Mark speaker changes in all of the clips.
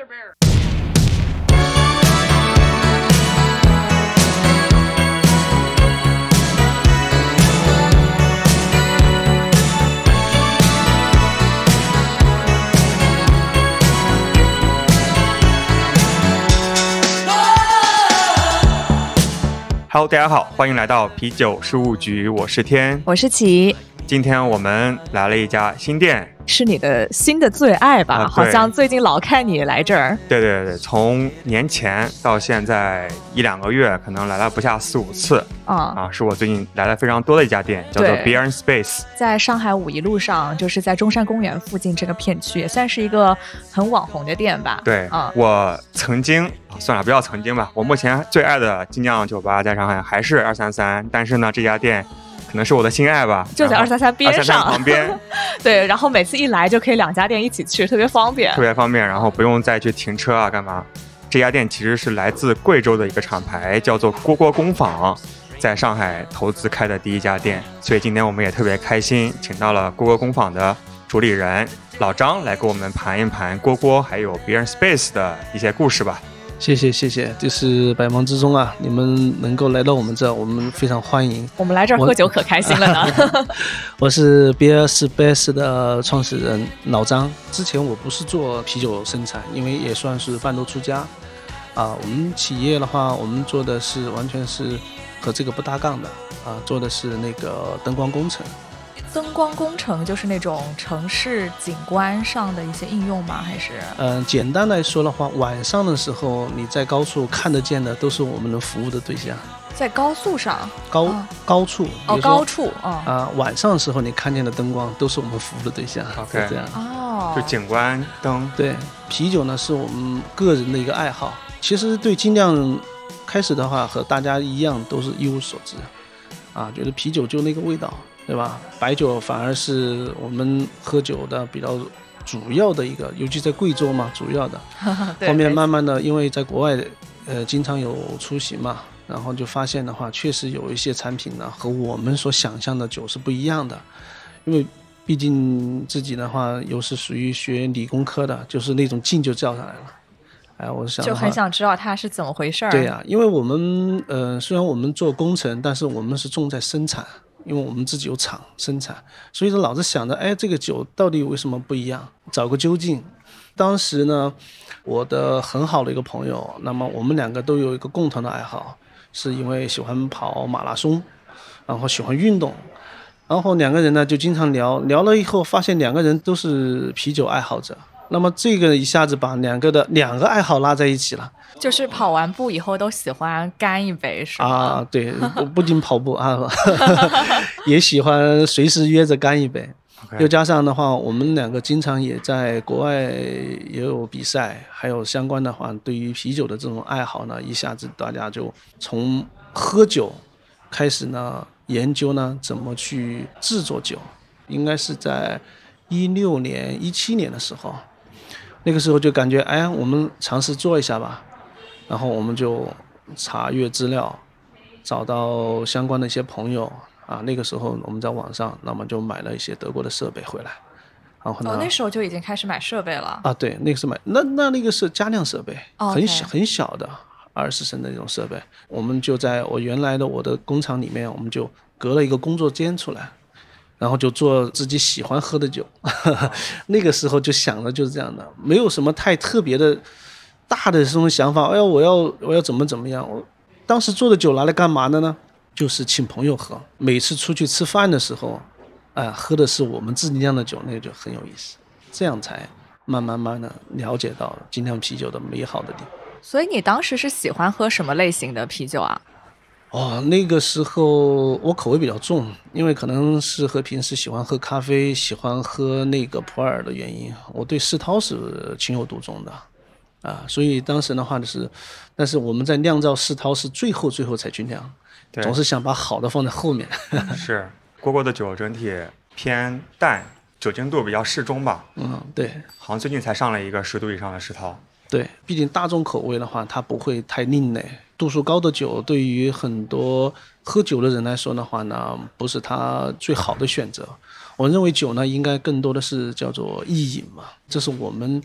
Speaker 1: Hello，大家好，欢迎来到啤酒事务局，我是天，
Speaker 2: 我是琪。
Speaker 1: 今天我们来了一家新店，
Speaker 2: 是你的新的最爱吧？
Speaker 1: 啊
Speaker 2: 好像最近老看你来这儿。
Speaker 1: 对对对，从年前到现在一两个月，可能来了不下四五次
Speaker 2: 啊、
Speaker 1: 啊，是我最近来了非常多的一家店，叫做 Beer and Space。
Speaker 2: 在上海五一路上，就是在中山公园附近这个片区，也算是一个很网红的店吧。
Speaker 1: 对，
Speaker 2: 啊、
Speaker 1: 我曾经啊算了，不要曾经吧，我目前最爱的精酿酒吧在上海还是二三三，但是呢，这家店可能是我的心爱吧，
Speaker 2: 就在
Speaker 1: 二三
Speaker 2: 三边上
Speaker 1: 旁边。
Speaker 2: 对，然后每次一来就可以两家店一起去，特别方便
Speaker 1: 特。别方便，然后不用再去停车啊，干嘛？这家店其实是来自贵州的一个厂牌，叫做锅锅工坊，在上海投资开的第一家店。所以今天我们也特别开心，请到了锅锅工坊的主理人老张来给我们盘一盘锅锅还有 Beer Space 的一些故事吧。
Speaker 3: 谢谢谢谢，就是百忙之中啊，你们能够来到我们这儿，我们非常欢迎。
Speaker 2: 我们来这儿喝酒可开心了呢。
Speaker 3: 我 是 Beer Space 的创始人老张。之前我不是做啤酒生产，因为也算是半路出家。啊，我们企业的话，我们做的是完全是和这个不搭杠的啊，做的是那个灯光工程。
Speaker 2: 灯光工程就是那种城市景观上的一些应用吗？还是？
Speaker 3: 嗯、简单来说的话，晚上的时候你在高处看得见的都是我们能服务的对象。
Speaker 2: 在高速上？
Speaker 3: 高、
Speaker 2: 哦
Speaker 3: 高处，
Speaker 2: 哦，高处。哦。
Speaker 3: 啊、晚上的时候你看见的灯光都是我们服务的对象
Speaker 1: OK
Speaker 3: 是这样。
Speaker 2: 哦。
Speaker 1: 就景观灯，
Speaker 3: 对，啤酒呢是我们个人的一个爱好。其实对精酿开始的话，和大家一样都是一无所知，啊，觉得啤酒就那个味道，对吧？白酒反而是我们喝酒的比较主要的一个，尤其在贵州嘛，主要的。后面慢慢的，因为在国外，呃，经常有出行嘛，然后就发现的话，确实有一些产品呢和我们所想象的酒是不一样的，因为毕竟自己的话又是属于学理工科的，就是那种劲就叫上来了。哎，我想
Speaker 2: 就很想知道它是怎么回事儿。
Speaker 3: 对呀、因为我们呃虽然我们做工程，但是我们是重在生产，因为我们自己有厂生产，所以说老是想着，哎，这个酒到底为什么不一样？找个究竟。当时呢，我的很好的一个朋友，那么我们两个都有一个共同的爱好，是因为喜欢跑马拉松，然后喜欢运动，然后两个人呢就经常聊，聊了以后发现两个人都是啤酒爱好者。那么这个一下子把两个的两个爱好拉在一起了。
Speaker 2: 就是跑完步以后都喜欢干一杯，是吗？
Speaker 3: 啊，对，不 不仅跑步啊，也喜欢随时约着干一杯。又加上的话，我们两个经常也在国外也有比赛，还有相关的话，对于啤酒的这种爱好呢，一下子大家就从喝酒开始呢，研究呢怎么去制作酒。应该是在一六年、一七年的时候，那个时候就感觉，哎，我们尝试做一下吧。然后我们就查阅资料，找到相关的一些朋友啊。那个时候我们在网上，那么就买了一些德国的设备回来。然后呢，
Speaker 2: 哦，那时候就已经开始买设备了。
Speaker 3: 啊，对，那个是买那那那个是加量设备，
Speaker 2: 哦
Speaker 3: 很小很小的二十升的那种设备。我们就在我原来的我的工厂里面，我们就隔了一个工作间出来，然后就做自己喜欢喝的酒。那个时候就想的就是这样的，没有什么太特别的大的这种想法。哎呀，我要我要怎么怎么样？我当时做的酒拿来干嘛的呢？就是请朋友喝。每次出去吃饭的时候，啊、喝的是我们自己酿的酒，那个就很有意思。这样才慢慢慢的了解到精酿啤酒的美好的地方。
Speaker 2: 所以你当时是喜欢喝什么类型的啤酒啊？
Speaker 3: 哦，那个时候我口味比较重，因为可能是和平时喜欢喝咖啡、喜欢喝那个普洱的原因，我对世涛是情有独钟的，啊，所以当时的话就是，但是我们在酿造世涛是最后最后才去酿，总是想把好的放在后面。
Speaker 1: 是蝈蝈的酒整体偏淡，酒精度比较适中吧。
Speaker 3: 嗯，对
Speaker 1: 好像最近才上了一个十度以上的世涛。
Speaker 3: 对，毕竟大众口味的话，它不会太另类。度数高的酒对于很多喝酒的人来说的话呢，不是他最好的选择。我认为酒呢，应该更多的是叫做意饮嘛，这是我们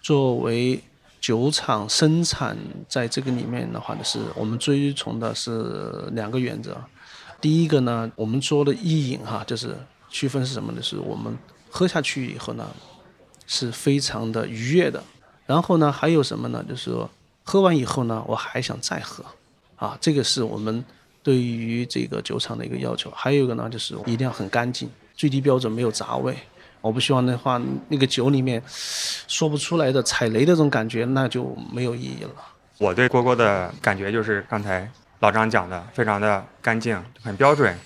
Speaker 3: 作为酒厂生产在这个里面的话呢，是我们追从的是两个原则。第一个呢，我们说的意饮哈，就是区分是什么呢？是我们喝下去以后呢，是非常的愉悦的。然后呢，还有什么呢？就是说喝完以后呢，我还想再喝，啊，这个是我们对于这个酒厂的一个要求。还有一个呢，就是一定要很干净，最低标准没有杂味。我不希望的话，那个酒里面说不出来的踩雷的这种感觉，那就没有意义了。
Speaker 1: 我对锅锅的感觉就是刚才老张讲的，非常的干净，很标准，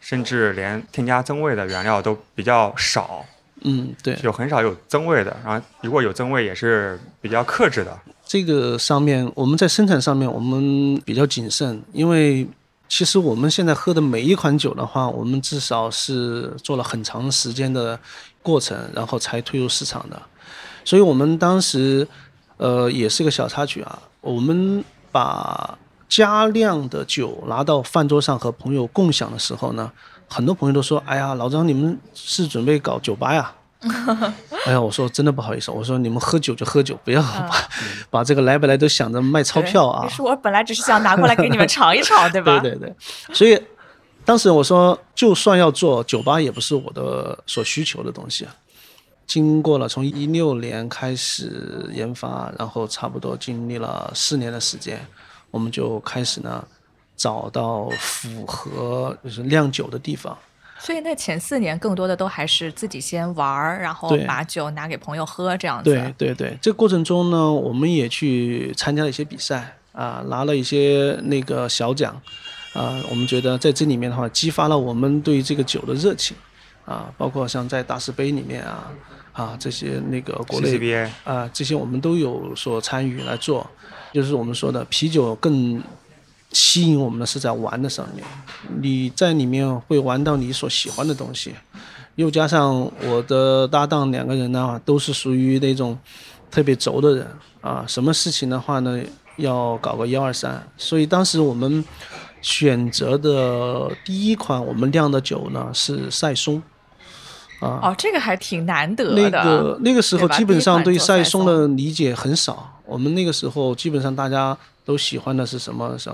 Speaker 1: 甚至连添加增味的原料都比较少，
Speaker 3: 嗯，对，
Speaker 1: 就很少有增味的。然后如果有增味，也是比较克制的。
Speaker 3: 这个上面我们在生产上面我们比较谨慎，因为其实我们现在喝的每一款酒的话，我们至少是做了很长时间的过程，然后才推入市场的。所以我们当时，呃，也是个小插曲啊，我们把加量的酒拿到饭桌上和朋友共享的时候呢，很多朋友都说：“哎呀，老张，你们是准备搞酒吧呀？” 哎呀，我说真的不好意思，我说你们喝酒就喝酒，不要把、把这个来不来都想着卖钞票啊
Speaker 2: 你。说我本来只是想拿过来给你们尝一尝，对吧？
Speaker 3: 对对对，所以当时我说，就算要做酒吧，也不是我的所需求的东西啊。经过了从一六年开始研发，然后差不多经历了四年的时间，我们就开始呢找到符合就是酿酒的地方。
Speaker 2: 所以那前四年更多的都还是自己先玩儿，然后把酒拿给朋友喝这样子。
Speaker 3: 对对对，这个过程中呢，我们也去参加了一些比赛啊，拿了一些那个小奖啊。我们觉得在这里面的话，激发了我们对这个酒的热情啊，包括像在大师杯里面啊啊这些那个国内啊这些我们都有所参与来做，就是我们说的啤酒更吸引我们的是在玩的上面，你在里面会玩到你所喜欢的东西，又加上我的搭档两个人呢，都是属于那种特别轴的人啊，什么事情的话呢，要搞个幺二三，所以当时我们选择的第一款我们酿的酒呢是赛松。啊，
Speaker 2: 哦，这个还挺难得的那。
Speaker 3: 个那个时候基本上对
Speaker 2: 赛
Speaker 3: 赛松的理解很少，我们那个时候基本上大家都喜欢的是什么？像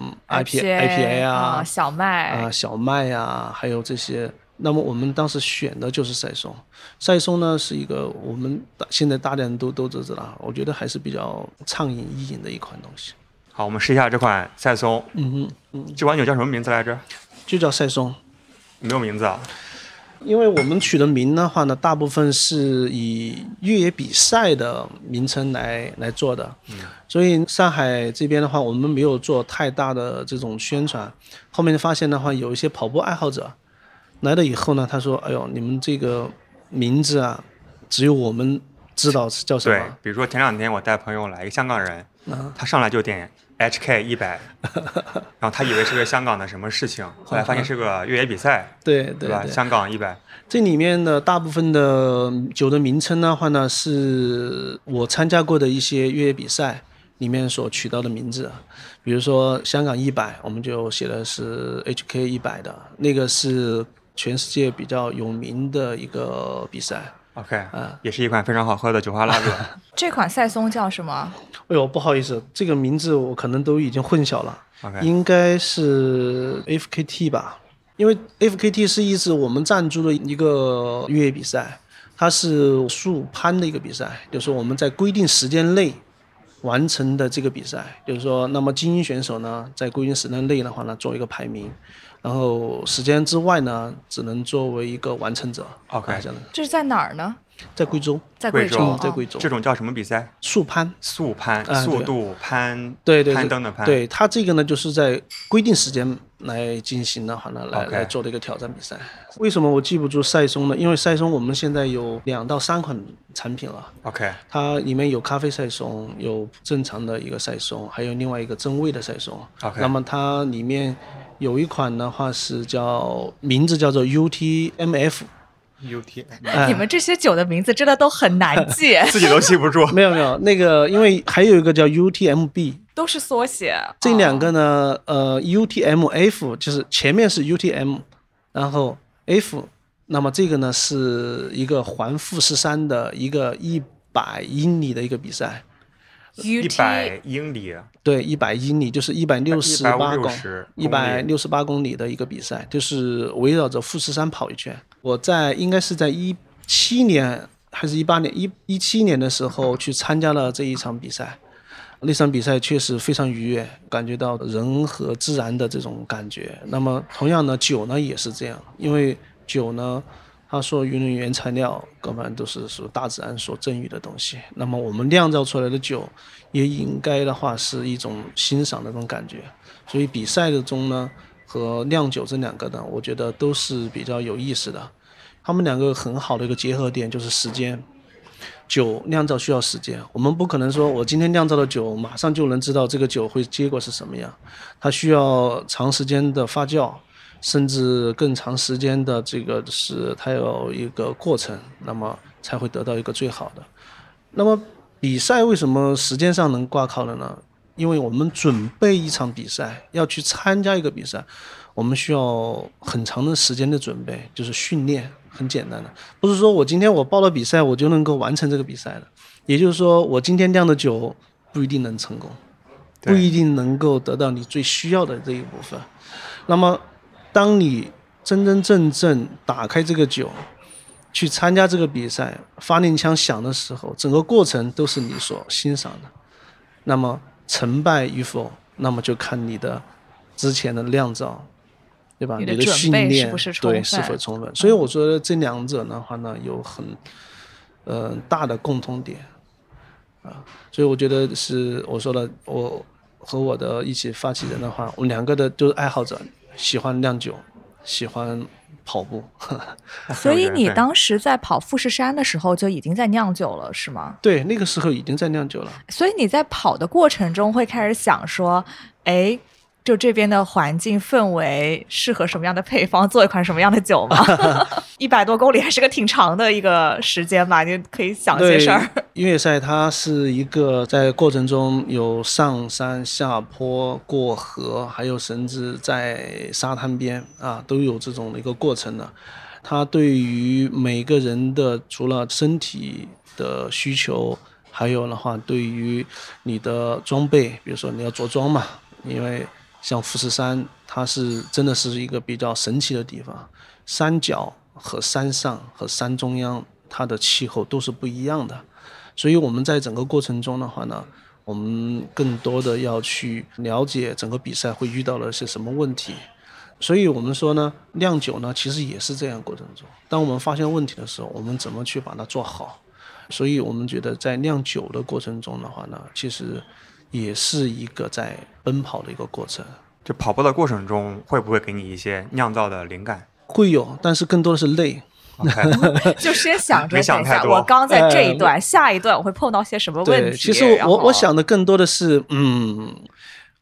Speaker 3: 嗯 IPA 啊
Speaker 2: 啊，小麦
Speaker 3: 啊小麦啊，还有这些。那么我们当时选的就是赛松，赛松呢是一个我们大现在大家人都都知道，我觉得还是比较畅饮易饮的一款东西。
Speaker 1: 好，我们试一下这款赛松。
Speaker 3: 嗯哼，
Speaker 1: 这款酒叫什么名字来着？
Speaker 3: 就叫赛松。
Speaker 1: 没有名字啊。
Speaker 3: 因为我们取的名的话呢，大部分是以越野比赛的名称来来做的，嗯所以上海这边的话，我们没有做太大的这种宣传。后面发现的话，有一些跑步爱好者来了以后呢，他说：“哎呦，你们这个名字啊，只有我们知道是叫什么
Speaker 1: 对
Speaker 3: 么。，
Speaker 1: 比如说前两天我带朋友来，一个香港人，
Speaker 3: 啊
Speaker 1: 他上来就点 HK 一百，然后他以为是个香港的什么事情，后来发现是个越野比赛，
Speaker 3: 对对
Speaker 1: 吧？
Speaker 3: 对，
Speaker 1: 香港一百，
Speaker 3: 这里面的大部分的酒的名称的话呢，是我参加过的一些越野比赛里面所取到的名字，比如说香港一百，我们就写的是 HK 一百的，那个是全世界比较有名的一个比赛。
Speaker 1: OK，
Speaker 3: 嗯
Speaker 1: 也是一款非常好喝的酒花拉格。
Speaker 2: 这款赛松叫什么？
Speaker 3: 哎呦，不好意思，这个名字我可能都已经混淆了。
Speaker 1: OK，
Speaker 3: 应该是 FKT 吧，因为 FKT 是一支我们赞助的一个越野比赛，它是速攀的一个比赛，就是我们在规定时间内完成的这个比赛，就是说，那么精英选手呢，在规定时间内的话呢，做一个排名，然后时间之外呢，只能作为一个完成者。
Speaker 1: OK
Speaker 3: 啊这样的，
Speaker 2: 这是在哪儿呢？
Speaker 3: 在贵州
Speaker 2: 在
Speaker 1: 贵州
Speaker 3: 在贵州
Speaker 1: 这种叫什么比赛？
Speaker 3: 速攀，
Speaker 1: 速攀，速度攀，
Speaker 3: 对对对
Speaker 1: 攀登的攀。
Speaker 3: 对它这个呢，就是在规定时间来进行的话呢，来来做的一个挑战比赛。为什么我记不住赛松呢？因为赛松我们现在有两到三款产品了
Speaker 1: ，OK，
Speaker 3: 它里面有咖啡赛松，有正常的一个赛松，还有另外一个增味的赛松。
Speaker 1: OK
Speaker 3: 那么它里面有一款的话是叫名字叫做
Speaker 1: UTMF，UT
Speaker 3: 哎。
Speaker 2: 你们这些酒的名字真的都很难记，
Speaker 1: 自己都记不住。
Speaker 3: 没有没有那个，因为还有一个叫 UTMB，
Speaker 2: 都是缩写。
Speaker 3: 这两个
Speaker 2: 哦
Speaker 3: 呢，呃，UTMF 就是前面是 UTM，然后 F，那么这个呢是一个环富士山的一个一百英里的一个比赛，
Speaker 1: 一百英里，
Speaker 3: 对，一百英里就是一百六十八公
Speaker 1: 160
Speaker 3: 一百六十八公里的一个比赛，就是围绕着富士山跑一圈。我在应该是在一七年还是一八年一一七年的时候去参加了这一场比赛。那场比赛确实非常愉悦，感觉到人和自然的这种感觉。那么同样呢，酒呢也是这样，因为酒呢，它所用的原材料根本都是属大自然所赠予的东西。那么我们酿造出来的酒，也应该的话是一种欣赏的那种感觉。所以比赛的中呢和酿酒这两个呢，我觉得都是比较有意思的。他们两个很好的一个结合点就是时间。酒酿造需要时间，我们不可能说我今天酿造的酒马上就能知道这个酒会结果是什么样，它需要长时间的发酵，甚至更长时间的这个是它有一个过程，那么才会得到一个最好的。那么比赛为什么时间上能挂靠的呢？因为我们准备一场比赛，要去参加一个比赛，我们需要很长的时间的准备，就是训练。很简单的，不是说我今天我报了比赛，我就能够完成这个比赛的。也就是说，我今天酿的酒不一定能成功，不一定能够得到你最需要的这一部分。那么，当你真真正正打开这个酒，去参加这个比赛，发令枪响的时候，整个过程都是你所欣赏的。那么成败与否，那么就看你的之前的酿造。对吧？你的训练对是否充分？所以我说这两者的话呢，有很呃大的共通点啊。所以我觉得是我说的，我和我的一起发起人的话，我们两个的都是爱好者，喜欢酿酒，喜欢跑步。
Speaker 2: 所以你当时在跑富士山的时候就已经在酿酒了，是吗？
Speaker 3: 对，那个时候已经在酿酒了。
Speaker 2: 所以你在跑的过程中会开始想说，哎。就这边的环境氛围适合什么样的配方，做一款什么样的酒吗？一百多公里还是个挺长的一个时间吧，你可以想些事儿。
Speaker 3: 音乐赛它是一个在过程中有上山下坡、过河，还有甚至在沙滩边啊，都有这种的一个过程的。它对于每个人的除了身体的需求，还有的话对于你的装备，比如说你要着装嘛，因为。像富士山，它是真的是一个比较神奇的地方。山脚和山上和山中央，它的气候都是不一样的。所以我们在整个过程中的话呢，我们更多的要去了解整个比赛会遇到了些什么问题。所以我们说呢，酿酒呢其实也是这样过程中，当我们发现问题的时候，我们怎么去把它做好？所以我们觉得在酿酒的过程中的话呢，其实。也是一个在奔跑的一个过程。
Speaker 1: 就跑步的过程中，会不会给你一些酿造的灵感？
Speaker 3: 会有，但是更多的是累。
Speaker 2: 就先想着想一下，我刚在这一段，下一段我会碰到些什么问题？
Speaker 3: 其实我我想的更多的是，嗯，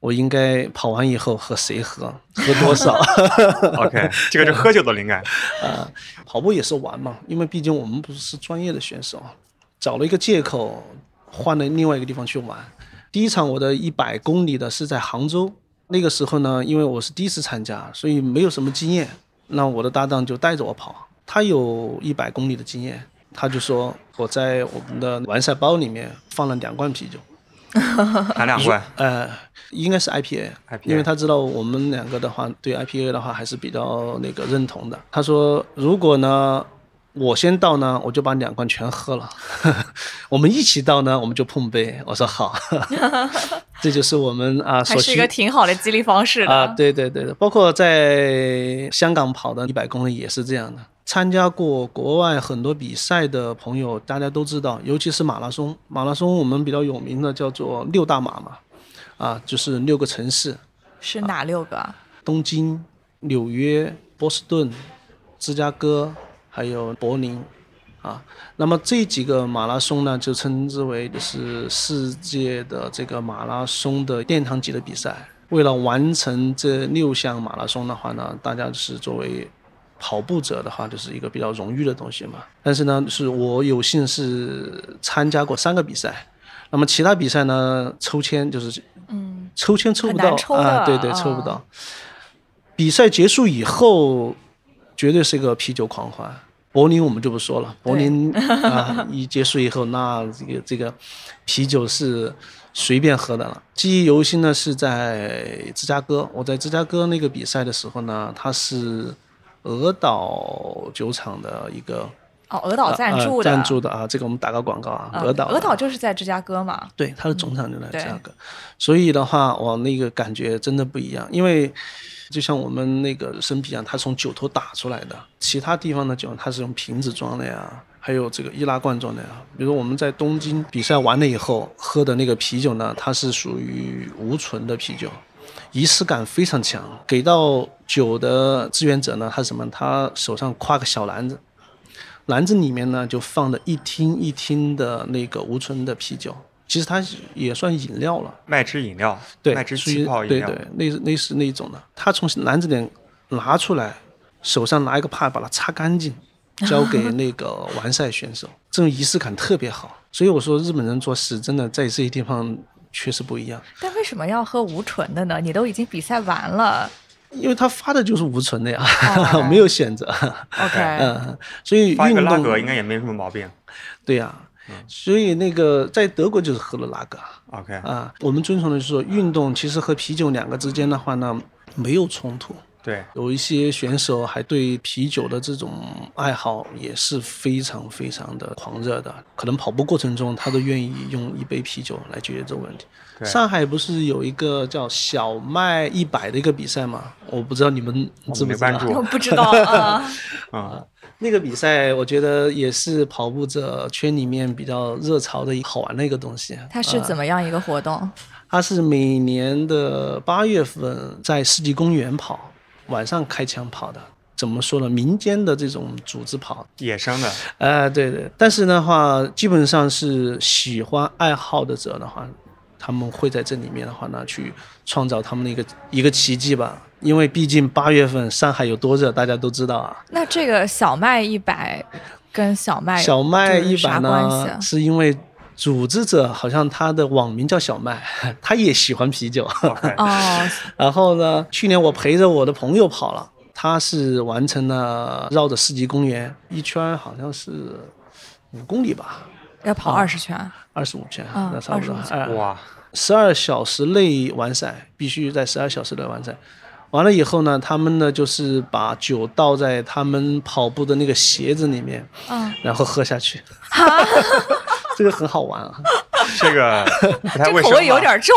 Speaker 3: 我应该跑完以后和谁喝，喝多少？
Speaker 1: OK，这个是喝酒的灵感。
Speaker 3: 啊，跑步也是玩嘛，因为毕竟我们不是专业的选手，找了一个借口，换了另外一个地方去玩。第一场我的一百公里的是在杭州，那个时候呢，因为我是第一次参加，所以没有什么经验。那我的搭档就带着我跑，他有一百公里的经验，他就说我在我们的完赛包里面放了两罐啤酒，
Speaker 1: 哪两罐？
Speaker 3: 呃，应该是 IPA，因为他知道我们两个的话对 IPA 的话还是比较那个认同的。他说如果呢。我先到呢，我就把两罐全喝了。我们一起到呢，我们就碰杯。我说好，这就是我们啊，
Speaker 2: 还是一个挺好的激励方式
Speaker 3: 啊。对对对的，包括在香港跑的一百公里也是这样的。参加过国外很多比赛的朋友，大家都知道，尤其是马拉松。马拉松我们比较有名的叫做六大马嘛，啊，就是六个城市。
Speaker 2: 是哪六个？
Speaker 3: 东京、纽约、波士顿、芝加哥。还有柏林，啊，那么这几个马拉松呢，就称之为是世界的这个马拉松的殿堂级的比赛。为了完成这六项马拉松的话呢，大家是作为跑步者的话，就是一个比较荣誉的东西嘛。但是呢，是我有幸是参加过三个比赛，那么其他比赛呢，抽签就是，嗯，抽签抽不到啊，对对，抽不到。比赛结束以后，绝对是一个啤酒狂欢。柏林我们就不说了，柏林啊一结束以后，那这个这个啤酒是随便喝的了。记忆犹新呢是在芝加哥，我在芝加哥那个比赛的时候呢，它是俄岛酒厂的一个
Speaker 2: 哦，鹅岛赞助
Speaker 3: 呃
Speaker 2: 的，
Speaker 3: 赞助的啊，这个我们打个广告啊，
Speaker 2: 嗯
Speaker 3: 鹅岛
Speaker 2: 鹅岛就是在芝加哥嘛。
Speaker 3: 对，它的总厂就在
Speaker 2: 对
Speaker 3: 芝加哥，所以的话，我那个感觉真的不一样，因为就像我们那个生啤一样，它从酒头打出来的，其他地方的酒它是用瓶子装的呀，还有这个易拉罐装的呀。比如我们在东京比赛完了以后喝的那个啤酒呢，它是属于无醇的啤酒。仪式感非常强，给到酒的志愿者呢，他是什么？他手上挎个小篮子，篮子里面呢就放着一听一听的那个无醇的啤酒，其实它也算饮料了，
Speaker 1: 麦汁饮料，
Speaker 3: 对，
Speaker 1: 麦汁气泡饮料，
Speaker 3: 对对，类似类似那种的。他从篮子里拿出来，手上拿一个帕把它擦干净，交给那个完赛选手，这种仪式感特别好。所以我说日本人做事真的在这些地方确实不一样，
Speaker 2: 但为什么要喝无醇的呢？你都已经比赛完了
Speaker 3: 因为他发的就是无醇的呀，
Speaker 2: 哦
Speaker 3: 没有选择。
Speaker 2: ，OK，
Speaker 3: 嗯，所以
Speaker 1: 发一个拉
Speaker 3: 运动
Speaker 1: 格应该也没什么毛病。
Speaker 3: 对呀、所以那个在德国就是喝了拉格
Speaker 1: OK，
Speaker 3: 啊。我们遵从的就是说，运动其实和啤酒两个之间的话呢，没有冲突。
Speaker 1: 对，
Speaker 3: 有一些选手还对啤酒的这种爱好也是非常非常的狂热的，可能跑步过程中他都愿意用一杯啤酒来解决这个问题。
Speaker 1: 对
Speaker 3: 上海不是有一个叫小麦一百的一个比赛吗？我不知道你们知不知道
Speaker 1: 没关？注
Speaker 2: 我不知道啊。
Speaker 1: 啊，
Speaker 3: 那个比赛我觉得也是跑步者圈里面比较热潮的一好玩的一个东西。
Speaker 2: 它是怎么样一个活动？
Speaker 3: 它是每年的八月份在世纪公园跑，晚上开枪跑的。怎么说呢？民间的这种组织跑，
Speaker 1: 野生的，
Speaker 3: 呃，对对。但是的话，基本上是喜欢爱好的者的话，他们会在这里面的话呢，去创造他们的一个一个奇迹吧。因为毕竟八月份上海有多热，大家都知道啊。
Speaker 2: 那这个小麦一百跟小麦
Speaker 3: 小麦一百
Speaker 2: 关系啊，
Speaker 3: 呢是因为组织者好像他的网名叫小麦，他也喜欢啤酒。然后呢，去年我陪着我的朋友跑了，他是完成了绕着世纪公园一圈，好像是五公里吧，
Speaker 2: 要跑二十圈。
Speaker 3: 二十五圈，
Speaker 2: 啊
Speaker 3: 那差不多
Speaker 2: 25。
Speaker 3: 哎
Speaker 1: 哇，
Speaker 3: 十二小时内完赛，必须在十二小时内完赛。完了以后呢，他们呢就是把酒倒在他们跑步的那个鞋子里面，
Speaker 2: 嗯，
Speaker 3: 然后喝下去。这个很好玩啊。
Speaker 1: 这个不太
Speaker 2: 这
Speaker 1: 卫生
Speaker 2: 口味有点重。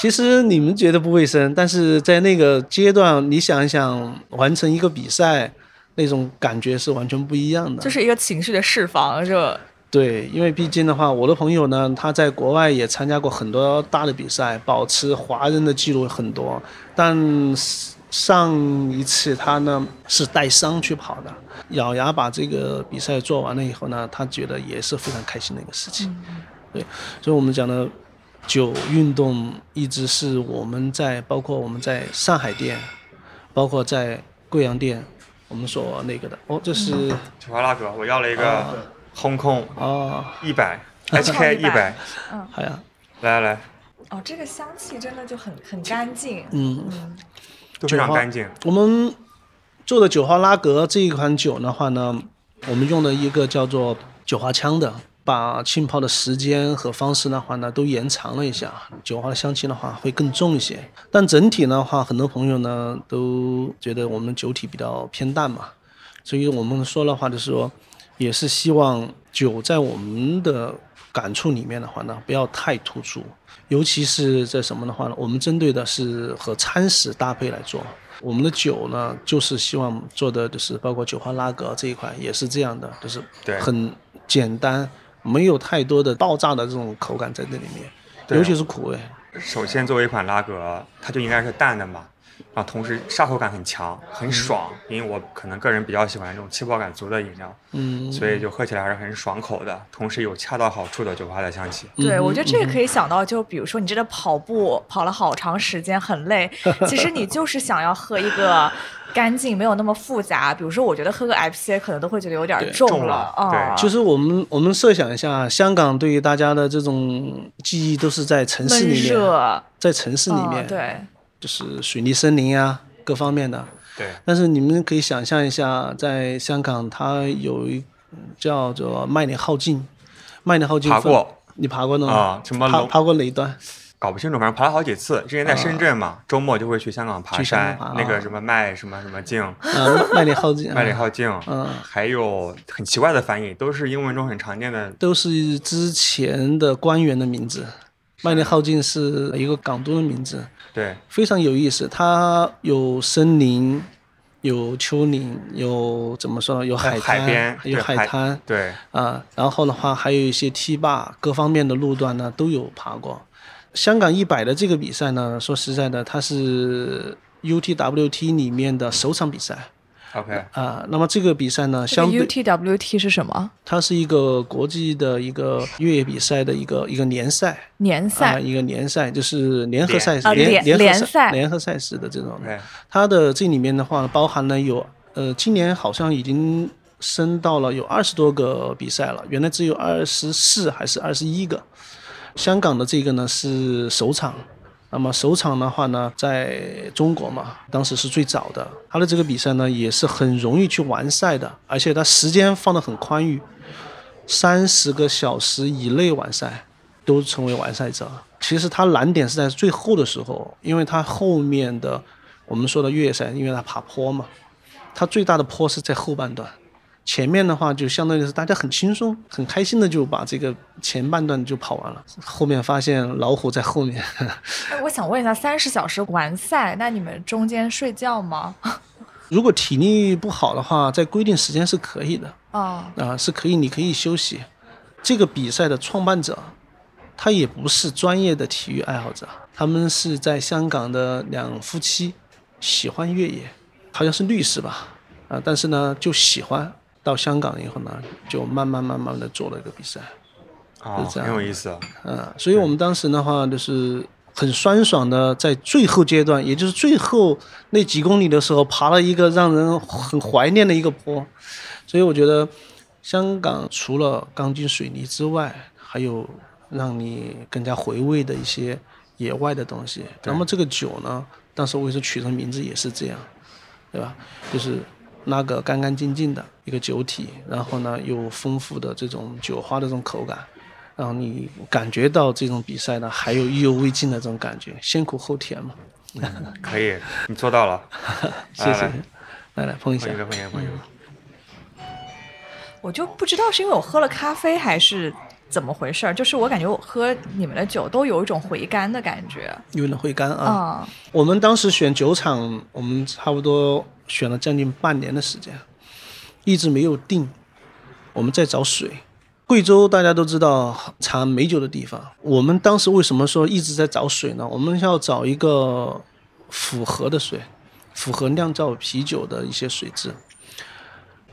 Speaker 3: 其实你们觉得不卫生，但是在那个阶段，你想一想，完成一个比赛，那种感觉是完全不一样的。
Speaker 2: 就是一个情绪的释放，就
Speaker 3: 对，因为毕竟的话，我的朋友呢，他在国外也参加过很多大的比赛，保持华人的记录很多，但上一次他呢是带伤去跑的，咬牙把这个比赛做完了以后呢，他觉得也是非常开心的一个事情。对，所以我们讲的酒运动一直是我们在包括我们在上海店，包括在贵阳店，我们所那个的。哦，这是
Speaker 1: 九花拉格，我要了一个轰空
Speaker 3: 哦，
Speaker 1: 一百 HK 一百，嗯。
Speaker 3: 好呀，
Speaker 1: 来来。来，
Speaker 2: 哦，这个香气真的就很很干净。
Speaker 3: 嗯。
Speaker 1: 嗯。非常干净。
Speaker 3: 我们做的九号拉格这一款酒的话呢，我们用的一个叫做九花枪的，把浸泡的时间和方式的话呢都延长了一下，酒花的香气的话会更重一些。但整体的话，很多朋友呢都觉得我们酒体比较偏淡嘛，所以我们说的话就是说，也是希望酒在我们的感触里面的话呢，不要太突出，尤其是在什么的话呢，我们针对的是和餐食搭配来做。我们的酒呢，就是希望做的就是包括酒花拉格这一块也是这样的，就是
Speaker 1: 对
Speaker 3: 很简单，没有太多的爆炸的这种口感在这里面，尤其是苦味。
Speaker 1: 首先，作为一款拉格，它就应该是淡的嘛，然后同时沙口感很强，很爽。因为我可能个人比较喜欢这种气泡感足的饮料，
Speaker 3: 嗯，
Speaker 1: 所以就喝起来还是很爽口的，同时有恰到好处的酒花的香气。
Speaker 2: 对，
Speaker 3: 嗯
Speaker 2: 我觉得这个可以想到，就比如说你真的跑步跑了好长时间，很累，其实你就是想要喝一个干净、没有那么复杂。比如说，我觉得喝个 IPA 可能都会觉得有点重
Speaker 1: 重了
Speaker 2: 啊。
Speaker 1: 对
Speaker 3: 其实我们我们设想一下，香港对于大家的这种记忆都是在城市里面，在城市里面，
Speaker 2: 嗯对，
Speaker 3: 就是水泥森林啊，各方面的。
Speaker 1: 对，
Speaker 3: 但是你们可以想象一下，在香港，它有一叫做麦理浩径，麦理浩径分，
Speaker 1: 爬过
Speaker 3: 你爬过呢？
Speaker 1: 啊，什么龙
Speaker 3: 爬爬过哪一段？
Speaker 1: 搞不清楚，反正爬了好几次。之前在深圳嘛，周末就会去香港爬山那个
Speaker 3: 啊
Speaker 1: 什么麦什么什么径，
Speaker 3: 啊，麦理浩径，
Speaker 1: 麦理浩径，
Speaker 3: 嗯
Speaker 1: 还有很奇怪的翻译，都是英文中很常见的。
Speaker 3: 都是之前的官员的名字。麦理浩径是一个港都的名字，
Speaker 1: 对，
Speaker 3: 非常有意思。它有森林，有丘陵，有怎么说呢？有海滩，
Speaker 1: 海边
Speaker 3: 有
Speaker 1: 海
Speaker 3: 海滩
Speaker 1: 对，
Speaker 3: 啊。然后的话，还有一些梯坝，各方面的路段呢都有爬过。香港一百的这个比赛呢，说实在的，它是 UTWT 里面的首场比赛
Speaker 1: OK，
Speaker 3: 啊。那么这个比赛呢，
Speaker 2: 这个
Speaker 3: 相对
Speaker 2: UTWT 是什么？
Speaker 3: 它是一个国际的一个越野比赛的一个一个联赛啊，
Speaker 2: 联赛
Speaker 3: 一个联赛就是联合赛事，
Speaker 2: 啊联
Speaker 3: 联合
Speaker 2: 联赛
Speaker 3: 联合赛事的这种。它的这里面的话，包含了有呃，今年好像已经升到了有二十多个比赛了，原来只有二十四还是二十一个。香港的这个呢是首场。那么首场的话呢，在中国嘛，当时是最早的。它的这个比赛呢，也是很容易去完赛的，而且它时间放得很宽裕，三十个小时以内完赛，都成为完赛者。其实它难点是在最后的时候，因为它后面的我们说的越野赛，因为它爬坡嘛，它最大的坡是在后半段。前面的话就相当于是大家很轻松、很开心的就把这个前半段就跑完了，后面发现老虎在后面。
Speaker 2: 哎，我想问一下，三十小时完赛，那你们中间睡觉吗？
Speaker 3: 如果体力不好的话，在规定时间是可以的
Speaker 2: 哦，
Speaker 3: 啊，是可以，你可以休息。这个比赛的创办者，他也不是专业的体育爱好者，他们是在香港的两夫妻，喜欢越野，好像是律师吧，啊，但是呢就喜欢。到香港以后呢，就慢慢慢慢的做了一个比赛，
Speaker 1: 哦，
Speaker 3: 是这样
Speaker 1: 很有意思啊。
Speaker 3: 嗯，所以我们当时的话就是很酸爽的，在最后阶段，也就是最后那几公里的时候，爬了一个让人很怀念的一个坡。所以我觉得，香港除了钢筋水泥之外，还有让你更加回味的一些野外的东西。那么这个酒呢，当时为什么取的名字也是这样，对吧？就是那个干干净净的一个酒体，然后呢有丰富的这种酒花的这种口感。让你感觉到这种比赛呢，还有意犹未尽的这种感觉，先苦后甜嘛。
Speaker 1: 可以，你做到了。
Speaker 3: 谢谢
Speaker 1: 来，
Speaker 3: 来来碰一下
Speaker 1: 碰一。下，碰一下，碰一个。
Speaker 2: 我就不知道是因为我喝了咖啡还是怎么回事儿，就是我感觉我喝你们的酒都有一种回甘的感觉。
Speaker 3: 有点回甘啊。
Speaker 2: 啊、
Speaker 3: 我们当时选酒厂，我们差不多选了将近半年的时间，一直没有定。我们在找水。贵州大家都知道产美酒的地方，我们当时为什么说一直在找水呢？我们要找一个符合的水，符合酿造啤酒的一些水质。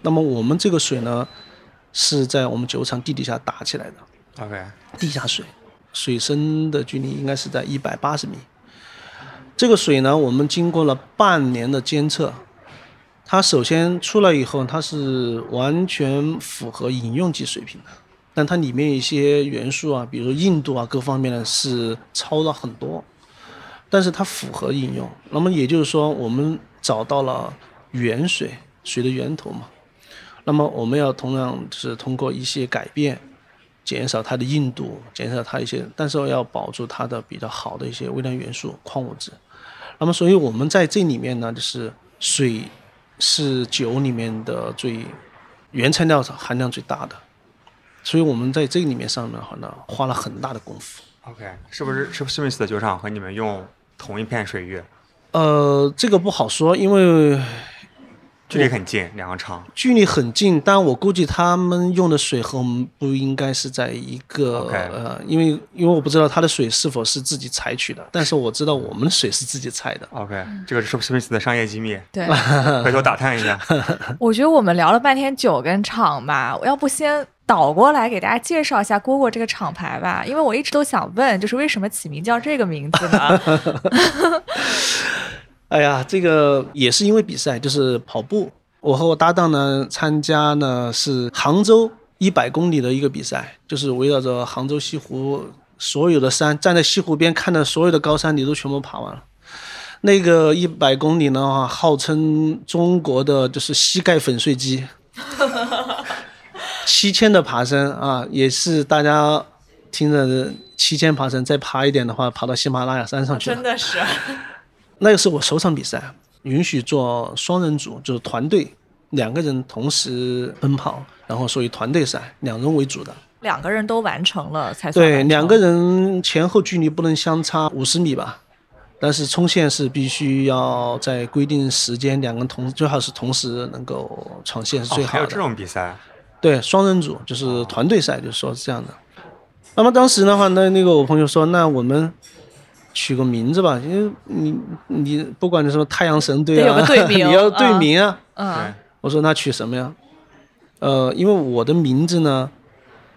Speaker 3: 那么我们这个水呢，是在我们酒厂地底下打起来的。
Speaker 1: OK，
Speaker 3: 地下水，水深的距离应该是在一百八十米。这个水呢，我们经过了半年的监测，它首先出来以后，它是完全符合饮用级水平的，但它里面一些元素啊，比如硬度啊各方面呢是超了很多，但是它符合饮用。那么也就是说，我们找到了源水，水的源头嘛。那么我们要同样是通过一些改变，减少它的硬度，减少它一些，但是要保住它的比较好的一些微量元素、矿物质。那么，所以我们在这里面呢，就是水是酒里面的最原材料含量最大的，所以我们在这个里面上面的话呢，花了很大的功夫。
Speaker 1: OK，是不是是史密斯的酒厂和你们用同一片水域，
Speaker 3: 呃，这个不好说，因为
Speaker 1: 距离很近，两个厂。
Speaker 3: 距离很近，但我估计他们用的水和我们不应该是在一个呃，因为因为我不知道他的水是否是自己采取的，但是我知道我们的水是自己采的。
Speaker 1: OK，这个是史密斯的商业机密，
Speaker 2: 对，
Speaker 1: 回头打探一下。
Speaker 2: 我觉得我们聊了半天酒跟厂吧，我要不先倒过来给大家介绍一下蝈蝈这个厂牌吧，因为我一直都想问，就是为什么起名叫这个名字呢？
Speaker 3: 哎呀，这个也是因为比赛，就是跑步。我和我搭档呢参加呢是杭州一百公里的一个比赛，就是围绕着杭州西湖所有的山，站在西湖边看的所有的高山，你都全部爬完了。那个一百公里的话，号称中国的就是膝盖粉碎机，七千的爬升啊，也是大家听着七千爬升，再爬一点的话，爬到喜马拉雅山上去了。
Speaker 2: 真的是，
Speaker 3: 那个是我首场比赛，允许做双人组，就是团队两个人同时奔跑，然后属于团队赛，两人为主的。
Speaker 2: 两个人都完成了才算
Speaker 3: 对，两个人前后距离不能相差五十米吧，但是冲线是必须要在规定时间，两个人同最好是同时能够闯线是最
Speaker 1: 哦，
Speaker 3: 好的。
Speaker 1: 还有这种比赛，
Speaker 3: 对，双人组就是团队赛，就是说是这样的。那么当时的话，那那个我朋友说，那我们取个名字吧，因为你你不管你什么太阳神队啊，你要队名啊。
Speaker 2: 嗯，
Speaker 3: 我说那取什么呀？呃，因为我的名字呢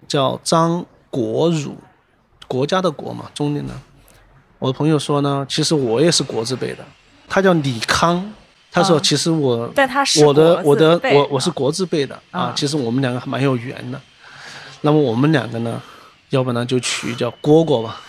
Speaker 3: 叫张国儒，国家的国嘛，中间的。我的朋友说呢，其实我也是国字辈的，他叫李康。他说，
Speaker 2: 啊
Speaker 3: 其实我、
Speaker 2: 但他是
Speaker 3: 我的我的我我是国字辈的啊
Speaker 2: 啊，
Speaker 3: 其实我们两个还蛮有缘的。那么我们两个呢，要不然就取叫蝈蝈吧，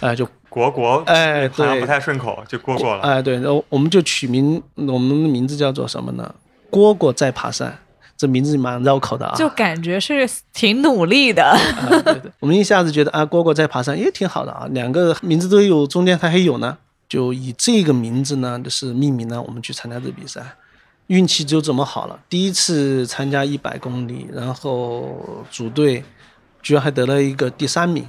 Speaker 3: 哎、就
Speaker 1: 国国
Speaker 3: 哎对
Speaker 1: 好像不太顺口，就蝈蝈了。
Speaker 3: 哎，对，然后我们就取名，我们的名字叫做什么呢？蝈蝈在爬山，这名字蛮绕口的啊。
Speaker 2: 就感觉是挺努力的。
Speaker 3: 啊对对，我们一下子觉得啊，蝈蝈在爬山也挺好的啊，两个名字都有，中间它还有呢，就以这个名字呢，就是命名呢，我们去参加这个比赛。运气就这么好了，第一次参加一百公里，然后组队，居然还得了一个第三名。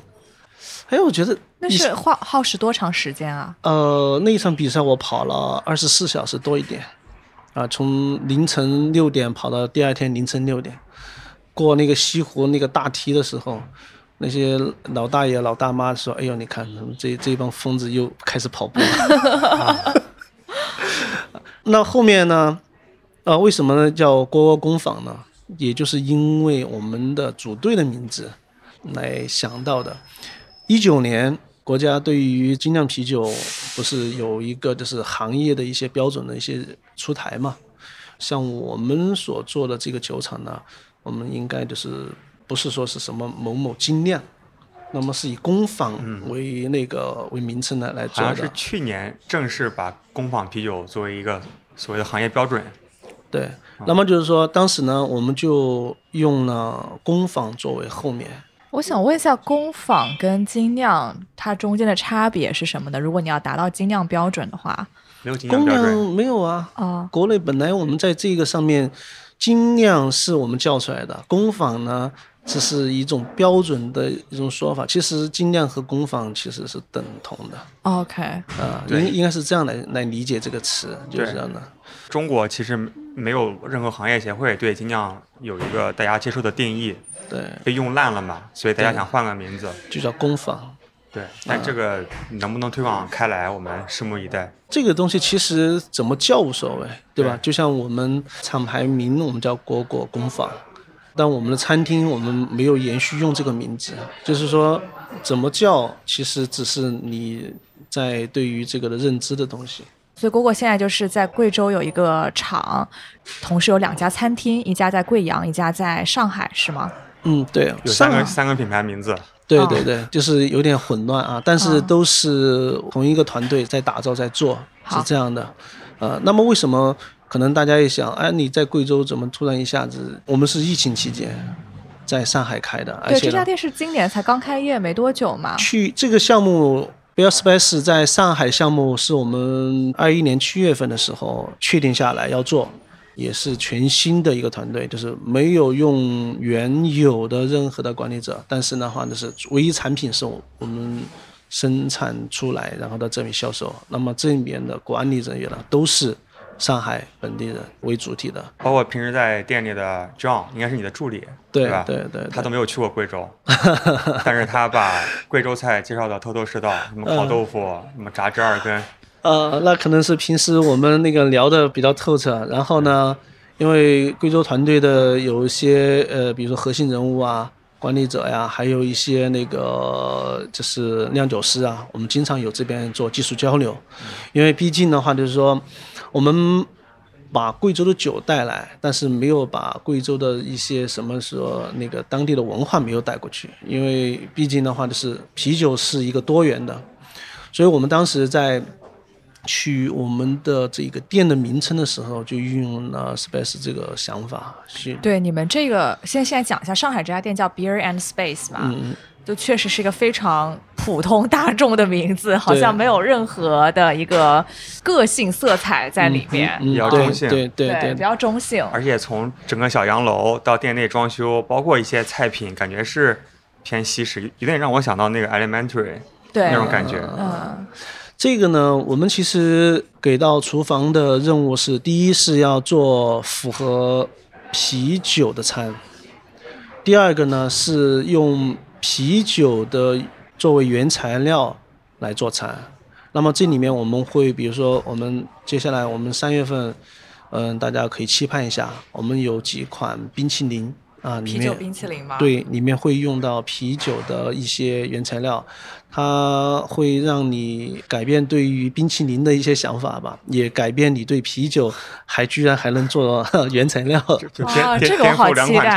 Speaker 3: 哎，我觉得
Speaker 2: 那是耗耗时多长时间啊？
Speaker 3: 呃，那一场比赛我跑了二十四小时多一点，啊，从凌晨六点跑到第二天凌晨六点，过那个西湖那个大堤的时候，那些老大爷老大妈说：“哎呦，你看这这帮疯子又开始跑步了。啊”那后面呢？呃，为什么呢叫蝈蝈工坊呢？也就是因为我们的组队的名字来想到的。一九年，国家对于精酿啤酒不是有一个就是行业的一些标准的一些出台嘛？像我们所做的这个酒厂呢，我们应该就是不是说是什么某某精酿，那么是以工坊为那个为名称来来做
Speaker 1: 好像是。去年正式把工坊啤酒作为一个所谓的行业标准。
Speaker 3: 对，那么就是说，当时呢，我们就用了工坊作为后面。
Speaker 2: 我想问一下，工坊跟精酿它中间的差别是什么呢？如果你要达到精酿标准的话，
Speaker 1: 没有精酿标准，
Speaker 3: 没有啊，
Speaker 2: 啊、
Speaker 3: 国内本来我们在这个上面，精酿是我们叫出来的，工坊呢只是一种标准的一种说法。其实精酿和工坊其实是等同的
Speaker 2: o k
Speaker 3: 啊，
Speaker 1: 对
Speaker 3: 应应该是这样来来理解这个词，就是这样的。
Speaker 1: 中国其实没有任何行业协会对精酿有一个大家接受的定义，
Speaker 3: 对，
Speaker 1: 被用烂了嘛，所以大家想换个名字。
Speaker 3: 就叫工坊。
Speaker 1: 对，但这个能不能推广开来，我们拭目以待。
Speaker 3: 这个东西其实怎么叫无所谓，对吧？
Speaker 1: 对
Speaker 3: 就像我们厂牌名，我们叫果果工坊，但我们的餐厅我们没有延续用这个名字，就是说怎么叫，其实只是你在对于这个的认知的东西。
Speaker 2: 所以果果现在就是在贵州有一个厂，同时有两家餐厅，一家在贵阳，一家在上海，是吗？
Speaker 3: 嗯，对，
Speaker 1: 有三个三个品牌名字，
Speaker 2: 哦
Speaker 3: 对对对，就是有点混乱啊，但是
Speaker 2: 哦
Speaker 3: 都是同一个团队在打造在做，是这样的。呃，那么为什么可能大家也想，哎，你在贵州怎么突然一下子？我们是疫情期间在上海开的，而
Speaker 2: 对，
Speaker 3: 且
Speaker 2: 这家店是今年才刚开业没多久嘛。
Speaker 3: 去这个项目 b e l l Space 在上海项目是我们二一年七月份的时候确定下来要做，也是全新的一个团队，就是没有用原有的任何的管理者，但是的话呢是唯一产品是我们生产出来，然后到这里销售。那么这里面的管理人员呢都是上海本地人为主体的，
Speaker 1: 包括平时在店里的 John，应该是你的助理，
Speaker 3: 对
Speaker 1: 吧？
Speaker 3: 对对对
Speaker 1: 他都没有去过贵州，但是他把贵州菜介绍的头头是道，什么 烤豆腐，什么炸折耳根，
Speaker 3: 呃，那可能是平时我们那个聊的比较透彻，然后呢，因为贵州团队的有一些呃，比如说核心人物啊、管理者呀，还有一些那个就是酿酒师啊，我们经常有这边做技术交流，因为毕竟的话就是说，我们把贵州的酒带来，但是没有把贵州的一些什么说那个当地的文化没有带过去，因为毕竟的话就是啤酒是一个多元的，所以我们当时在取我们的这个店的名称的时候，就运用了 Space 这个想法。是，
Speaker 2: 对你们这个，先现在讲一下，上海这家店叫 Beer and Space 嘛，
Speaker 3: 嗯，
Speaker 2: 就确实是一个非常普通大众的名字，好像没有任何的一个个性色彩在里面，
Speaker 3: 嗯，
Speaker 1: 比较中性
Speaker 3: 对对
Speaker 2: 对，比较中性。
Speaker 1: 而且从整个小洋楼到店内装修，包括一些菜品，感觉是偏西式，有点让我想到那个 Elementary 那种感觉。
Speaker 2: 嗯，
Speaker 3: 这个呢，我们其实给到厨房的任务是：第一是要做符合啤酒的餐；第二个呢是用啤酒的作为原材料来做餐。那么这里面我们会，比如说我们接下来我们三月份，嗯，大家可以期盼一下，我们有几款冰淇淋啊，里面
Speaker 2: 啤酒冰淇淋吗？，
Speaker 3: 对，里面会用到啤酒的一些原材料，它会让你改变对于冰淇淋的一些想法吧，也改变你对啤酒还居然还能做 原材料。
Speaker 1: 就
Speaker 2: 哇，这个我好期待。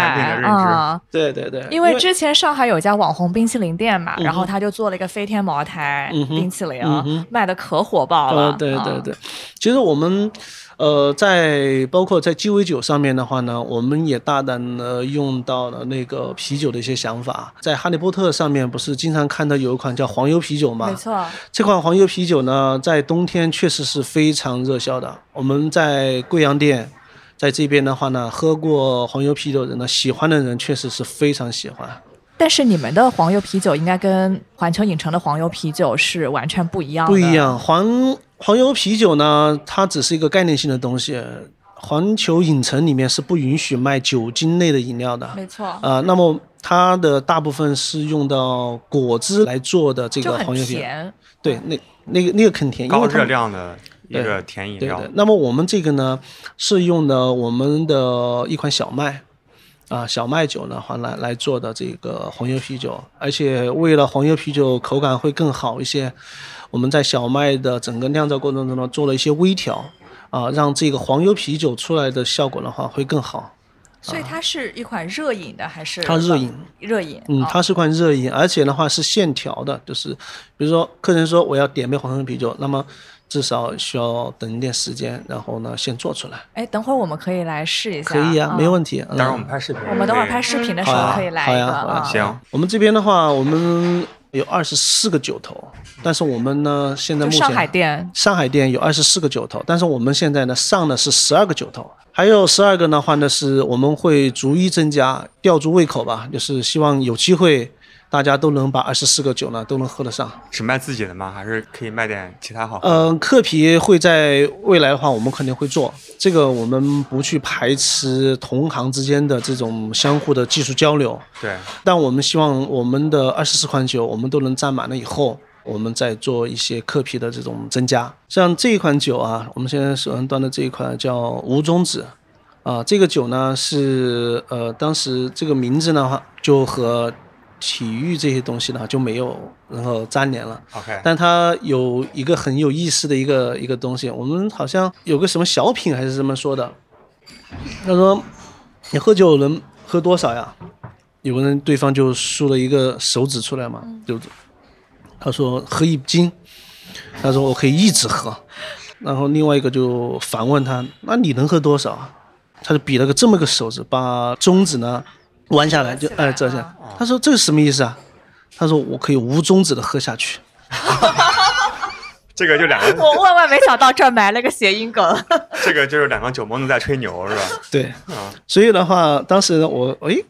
Speaker 2: 啊！
Speaker 3: 对对对，
Speaker 2: 因为之前上海有家网红冰淇淋店嘛，然后他就做了一个飞天茅台冰淇淋
Speaker 3: 嗯，
Speaker 2: 卖的可火爆了。
Speaker 3: 呃，对对
Speaker 2: 嗯
Speaker 3: 对，其实我们呃在包括在鸡尾酒上面的话呢，我们也大胆的用到了那个啤酒的一些想法，在哈利波特上面不是经常看到有一款叫黄油啤酒吗？
Speaker 2: 没错，
Speaker 3: 这款黄油啤酒呢，在冬天确实是非常热销的。我们在贵阳店，在这边的话呢，喝过黄油啤酒的人呢，喜欢的人确实是非常喜欢。
Speaker 2: 但是你们的黄油啤酒应该跟环球影城的黄油啤酒是完全不一样的。
Speaker 3: 不一样，黄黄油啤酒呢，它只是一个概念性的东西。环球影城里面是不允许卖酒精类的饮料的。
Speaker 2: 没错，
Speaker 3: 啊、那么它的大部分是用到果汁来做的这个黄油啤酒。
Speaker 2: 甜。
Speaker 3: 对，那那个那个很甜，因
Speaker 1: 高热量的一个甜饮料
Speaker 3: 对的，，那么我们这个呢，是用的我们的一款小麦，啊，小麦酒的话来来做的这个黄油啤酒，而且为了黄油啤酒口感会更好一些，我们在小麦的整个酿造过程中呢做了一些微调，啊，让这个黄油啤酒出来的效果的话会更好。
Speaker 2: 所以它是一款热饮的还是？
Speaker 3: 它热饮，
Speaker 2: 热饮。
Speaker 3: 嗯，
Speaker 2: 哦
Speaker 3: 它是款热饮，而且的话是现调的，就是比如说客人说我要点杯黄油啤酒，那么至少需要等一点时间，然后呢先做出来。
Speaker 2: 哎，等会儿我们可以来试一下。
Speaker 3: 可以啊，
Speaker 2: 嗯
Speaker 3: 没问题。嗯
Speaker 1: 当然我们拍视频，
Speaker 2: 我们等会儿拍视频的时候可以来一个
Speaker 3: 好呀好呀
Speaker 2: 啊。
Speaker 1: 行，
Speaker 3: 我们这边的话，我们有二十四个酒头，但是我们呢，现在目前
Speaker 2: 上海店
Speaker 3: 上海店有二十四个酒头，但是我们现在呢上的是十二个酒头，还有十二个的话呢是我们会逐一增加，吊足胃口吧，就是希望有机会大家都能把二十四个酒呢都能喝得上。
Speaker 1: 只卖自己的吗？还是可以卖点其他好喝？
Speaker 3: 嗯、客啤会在未来的话，我们肯定会做这个，我们不去排斥同行之间的这种相互的技术交流。
Speaker 1: 对，
Speaker 3: 但我们希望我们的二十四款酒，我们都能占满了以后，我们再做一些客啤的这种增加。像这一款酒啊，我们现在手上端的这一款叫无中子，啊，这个酒呢是呃，当时这个名字呢话就和体育这些东西呢就没有然后粘连了。
Speaker 1: OK，
Speaker 3: 但它有一个很有意思的一个一个东西，我们好像有个什么小品还是这么说的，他说你喝酒能喝多少呀？有个人对方就竖了一个手指出来嘛，就他说喝一斤，他说我可以一直喝，然后另外一个就反问他，那你能喝多少啊？他就比了个这么个手指，把中指呢弯下来就哎折下。他说这是什么意思啊？他说我可以无终止的喝下去。
Speaker 1: 这个就两个，
Speaker 2: 我万万没想到这儿埋了个谐音梗。
Speaker 1: 这个就是两个酒蒙子在吹牛是吧？
Speaker 3: 对，
Speaker 1: 啊，
Speaker 3: 所以的话，当时我诶，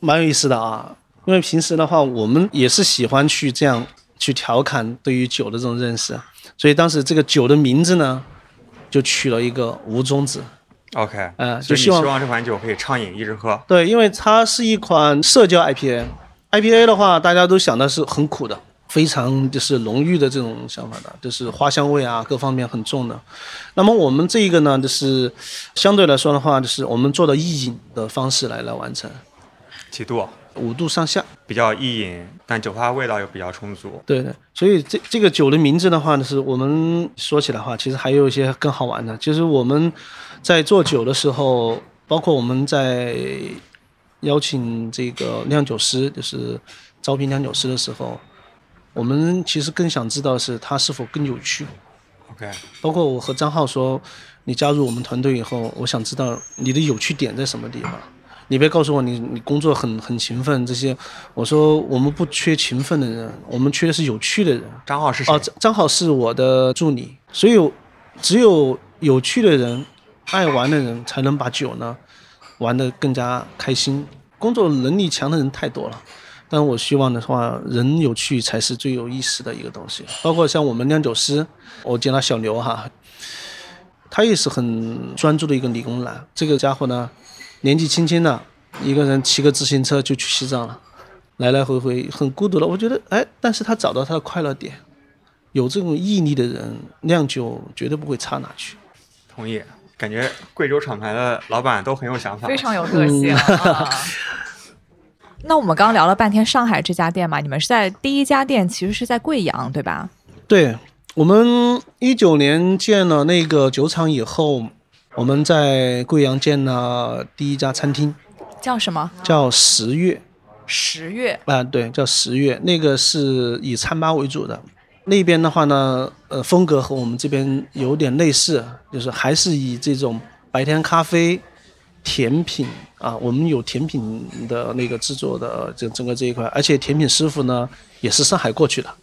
Speaker 3: 蛮有意思的啊。因为平时的话，我们也是喜欢去这样去调侃对于酒的这种认识，所以当时这个酒的名字呢，就取了一个无中指。
Speaker 1: OK，
Speaker 3: 呃
Speaker 1: 所以你
Speaker 3: 就希望
Speaker 1: 希望这款酒可以畅饮一直喝。
Speaker 3: 对，因为它是一款社交 IPA。IPA 的话，大家都想的是很苦的，非常就是浓郁的这种想法的，就是花香味啊各方面很重的。那么我们这一个呢，就是相对来说的话，就是我们做的易饮的方式来来完成，
Speaker 1: 几度？
Speaker 3: 五度上下。
Speaker 1: 比较易饮，但酒花味道又比较充足。
Speaker 3: 对对，所以这这个酒的名字的话呢，是我们说起来的话，其实还有一些更好玩的。就是我们在做酒的时候，包括我们在邀请这个酿酒师，就是招聘酿酒师的时候，我们其实更想知道是他是否更有趣。
Speaker 1: OK，
Speaker 3: 包括我和张浩说，你加入我们团队以后，我想知道你的有趣点在什么地方。你别告诉我你你工作很很勤奋这些，我说我们不缺勤奋的人，我们缺的是有趣的人。
Speaker 1: 张浩是谁？
Speaker 3: 哦，张张浩是我的助理，所以只有有趣的人、爱玩的人，才能把酒呢玩得更加开心。工作能力强的人太多了，但我希望的话，人有趣才是最有意思的一个东西。包括像我们酿酒师，我见到小刘哈，他也是很专注的一个理工男。这个家伙呢，年纪轻轻的，一个人骑个自行车就去西藏了，来来回回很孤独了。我觉得，哎，但是他找到他的快乐点。有这种毅力的人，酿酒绝对不会差哪去。
Speaker 1: 同意，感觉贵州厂牌的老板都很有想法，
Speaker 2: 非常有个性。啊 那我们刚刚聊了半天上海这家店嘛，你们是在第一家店，其实是在贵阳，对吧？
Speaker 3: 对，我们一九年建了那个酒厂以后，我们在贵阳建了第一家餐厅，
Speaker 2: 叫什么？
Speaker 3: 叫十月。
Speaker 2: 十月
Speaker 3: 啊，对，叫十月，那个是以餐吧为主的。那边的话呢，呃，风格和我们这边有点类似，就是还是以这种白天咖啡、甜品啊，我们有甜品的那个制作的整整个这一块，而且甜品师傅呢也是上海过去的，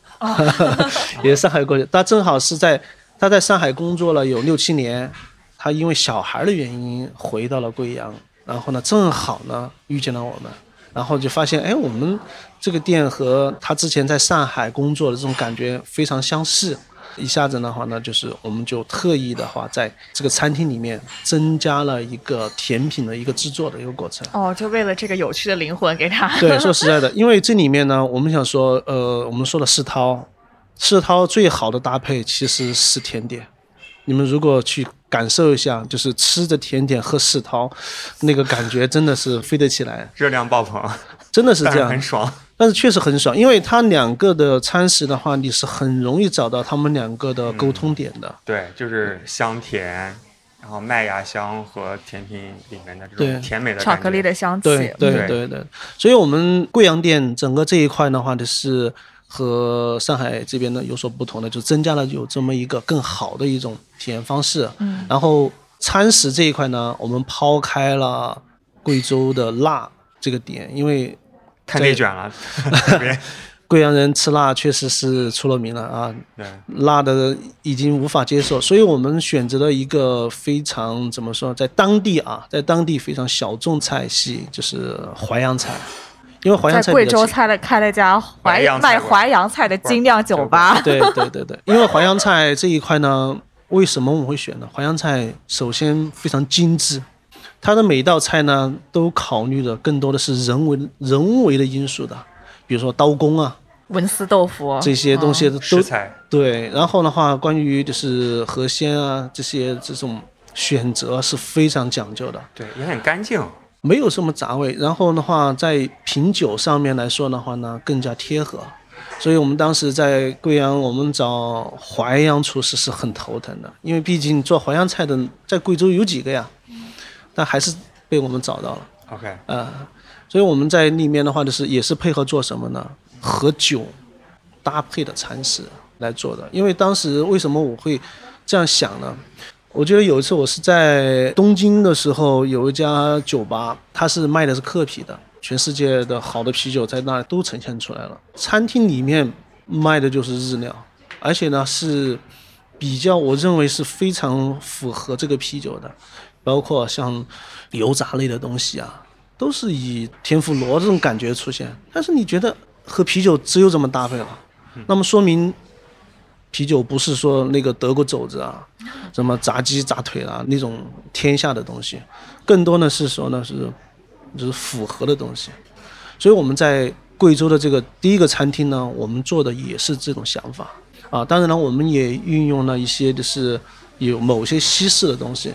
Speaker 3: 也是上海过去，他正好是在他在上海工作了有六七年，他因为小孩的原因回到了贵阳，然后呢正好呢遇见了我们。然后就发现，哎，我们这个店和他之前在上海工作的这种感觉非常相似。一下子的话呢，就是我们就特意的话，在这个餐厅里面增加了一个甜品的一个制作的一个过程。
Speaker 2: 哦，就为了这个有趣的灵魂给他。
Speaker 3: 对，说实在的，因为这里面呢，我们想说，呃，我们说的世涛，世涛最好的搭配其实是甜点。你们如果去感受一下，就是吃着甜点喝世涛，那个感觉真的是飞得起来，
Speaker 1: 热量爆棚，
Speaker 3: 真的是这样，
Speaker 1: 很爽。
Speaker 3: 但是确实很爽，因为它两个的餐食的话，你是很容易找到他们两个的沟通点的。
Speaker 1: 对，就是香甜，然后麦芽香和甜品里面的这种甜美的
Speaker 2: 巧克力的香气。
Speaker 3: 对对。对对，所以我们贵阳店整个这一块的话，就是和上海这边呢有所不同的，就增加了有这么一个更好的一种体验方式。
Speaker 2: 嗯。
Speaker 3: 然后餐食这一块呢，我们抛开了贵州的辣这个点，因为。
Speaker 1: 太内卷了，
Speaker 3: 贵阳人吃辣确实是出了名了啊，辣的已经无法接受，所以我们选择了一个非常怎么说，在当地啊，在当地非常小众菜系，就是淮扬菜，因为淮扬菜
Speaker 2: 在贵州开了开了家淮卖淮扬菜的精酿酒吧，
Speaker 3: 对对对对，因为淮扬菜这一块呢，为什么我们会选呢？淮扬菜首先非常精致。它的每道菜呢，都考虑的更多的是人为人为的因素的，比如说刀工啊，
Speaker 2: 文思豆腐
Speaker 3: 这些东西都
Speaker 1: 食材
Speaker 3: 对。然后的话，关于就是河鲜啊这些这种选择是非常讲究的，
Speaker 1: 对，也很干净，
Speaker 3: 没有什么杂味。然后的话，在品酒上面来说的话呢，更加贴合。所以我们当时在贵阳，我们找淮扬厨师是很头疼的，因为毕竟做淮扬菜的在贵州有几个呀？但还是被我们找到了。
Speaker 1: OK，
Speaker 3: 呃，所以我们在里面的话，就是也是配合做什么呢？和酒搭配的餐食来做的。因为当时为什么我会这样想呢？我觉得有一次我是在东京的时候，有一家酒吧，它是卖的是客啤的，全世界的好的啤酒在那都呈现出来了。餐厅里面卖的就是日料，而且呢是比较，我认为是非常符合这个啤酒的。包括像油炸类的东西啊，都是以天妇罗这种感觉出现。但是你觉得和啤酒只有这么搭配了，那么说明啤酒不是说那个德国肘子啊，什么炸鸡炸腿啊那种天下的东西，更多呢是说呢是就是符合的东西。所以我们在贵州的这个第一个餐厅呢，我们做的也是这种想法啊。当然了，我们也运用了一些就是有某些西式的东西。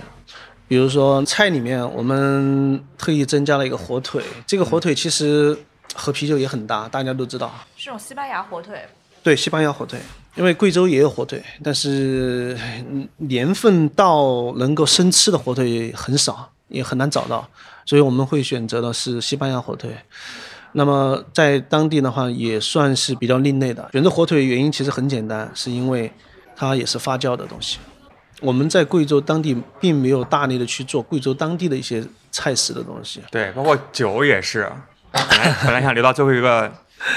Speaker 3: 比如说菜里面，我们特意增加了一个火腿。这个火腿其实和啤酒也很搭，大家都知道。
Speaker 2: 是种西班牙火腿。
Speaker 3: 对，西班牙火腿，因为贵州也有火腿，但是年份到能够生吃的火腿很少，也很难找到，所以我们会选择的是西班牙火腿。那么在当地的话，也算是比较另类的。选择火腿原因其实很简单，是因为。它也是发酵的东西。我们在贵州当地并没有大力的去做贵州当地的一些菜式的东西。
Speaker 1: 对，包括酒也是。本来本来想留到最后一个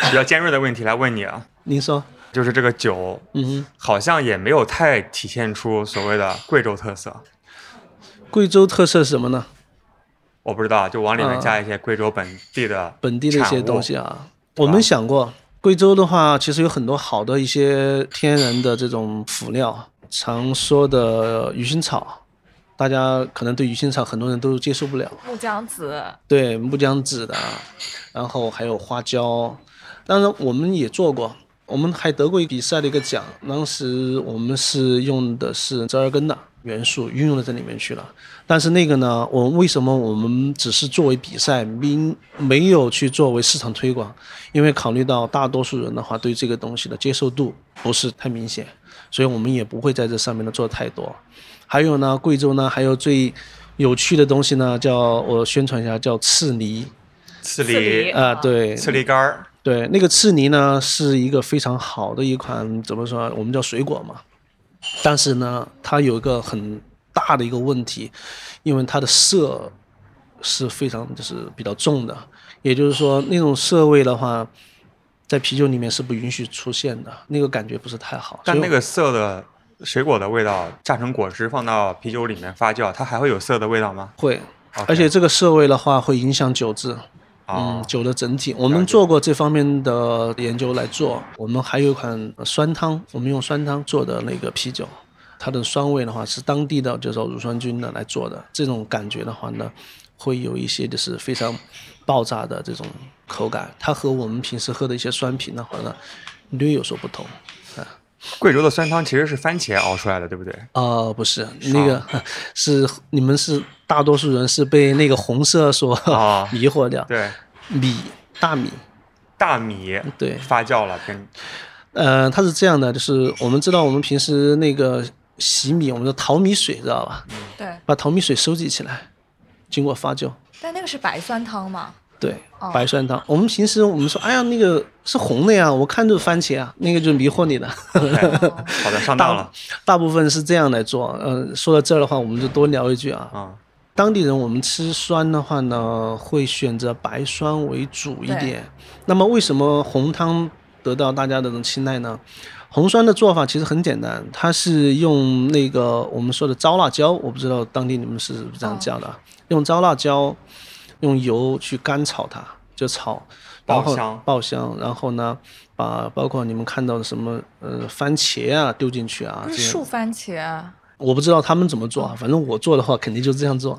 Speaker 1: 比较尖锐的问题来问你啊，
Speaker 3: 您说，
Speaker 1: 就是这个酒
Speaker 3: 嗯哼，
Speaker 1: 好像也没有太体现出所谓的贵州特色。
Speaker 3: 贵州特色是什么呢？
Speaker 1: 我不知道，就往里面
Speaker 3: 啊
Speaker 1: 加一些贵州本地的
Speaker 3: 本地的一些东西啊。我们想过，贵州的话，其实有很多好的一些天然的这种辅料，常说的鱼腥草，大家可能对鱼腥草很多人都接受不了。
Speaker 2: 木姜子，
Speaker 3: 对木姜子的，然后还有花椒，当然我们也做过，我们还得过一比赛的一个奖，当时我们是用的是折耳根的元素运用到这里面去了，但是那个呢，我们为什么我们只是作为比赛，并没有去作为市场推广？因为考虑到大多数人的话对这个东西的接受度不是太明显，所以我们也不会在这上面呢做太多。还有呢，贵州呢还有最有趣的东西呢，叫我宣传一下，叫刺梨。
Speaker 1: 刺
Speaker 2: 梨
Speaker 1: 梨、
Speaker 3: 啊、对，
Speaker 1: 刺梨干儿。
Speaker 3: 对，那个刺梨呢是一个非常好的一款，怎么说？我们叫水果嘛。但是呢，它有一个很大的一个问题，因为它的涩是非常就是比较重的，也就是说那种涩味的话，在啤酒里面是不允许出现的，那个感觉不是太好。
Speaker 1: 但那个涩的水果的味道榨成果汁放到啤酒里面发酵，它还会有涩的味道吗？
Speaker 3: 会而且这个涩味的话会影响酒质。
Speaker 1: 哦
Speaker 3: 嗯，酒的整体，我们做过这方面的研究来做。我们还有一款酸汤，我们用酸汤做的那个啤酒，它的酸味的话是当地的就是乳酸菌的来做的，这种感觉的话呢，会有一些就是非常爆炸的这种口感，它和我们平时喝的一些酸啤的话呢，略有所不同。
Speaker 1: 贵州的酸汤其实是番茄熬出来的，对不对？
Speaker 3: 呃，不是那个，是你们是大多数人是被那个红色所
Speaker 1: 哦
Speaker 3: 迷惑掉，
Speaker 1: 对，
Speaker 3: 米大米，
Speaker 1: 大米
Speaker 3: 对，
Speaker 1: 发酵了，跟。
Speaker 3: 呃，它是这样的，就是我们知道我们平时那个洗米，我们的淘米水知道吧？
Speaker 2: 对，
Speaker 3: 把淘米水收集起来，经过发酵，
Speaker 2: 但那个是白酸汤嘛？
Speaker 3: 对
Speaker 2: 哦，
Speaker 3: 白酸汤。我们平时我们说，哎呀，那个是红的呀，我看就是番茄啊，那个就是迷惑你的。
Speaker 1: 好 的上当了
Speaker 3: 大部分是这样来做。呃，说到这儿的话，我们就多聊一句啊。
Speaker 1: 啊。
Speaker 3: 当地人我们吃酸的话呢，会选择白酸为主一点。那么为什么红汤得到大家的这种青睐呢？红酸的做法其实很简单，它是用那个我们说的糟辣椒，我不知道当地你们是不是这样叫的啊，用糟辣椒，用油去干炒它，就炒，然后
Speaker 1: 爆香
Speaker 3: 爆香，然后呢，把包括你们看到的什么呃番茄啊丢进去啊，这些
Speaker 2: 是树番茄啊，
Speaker 3: 我不知道他们怎么做啊，反正我做的话肯定就这样做。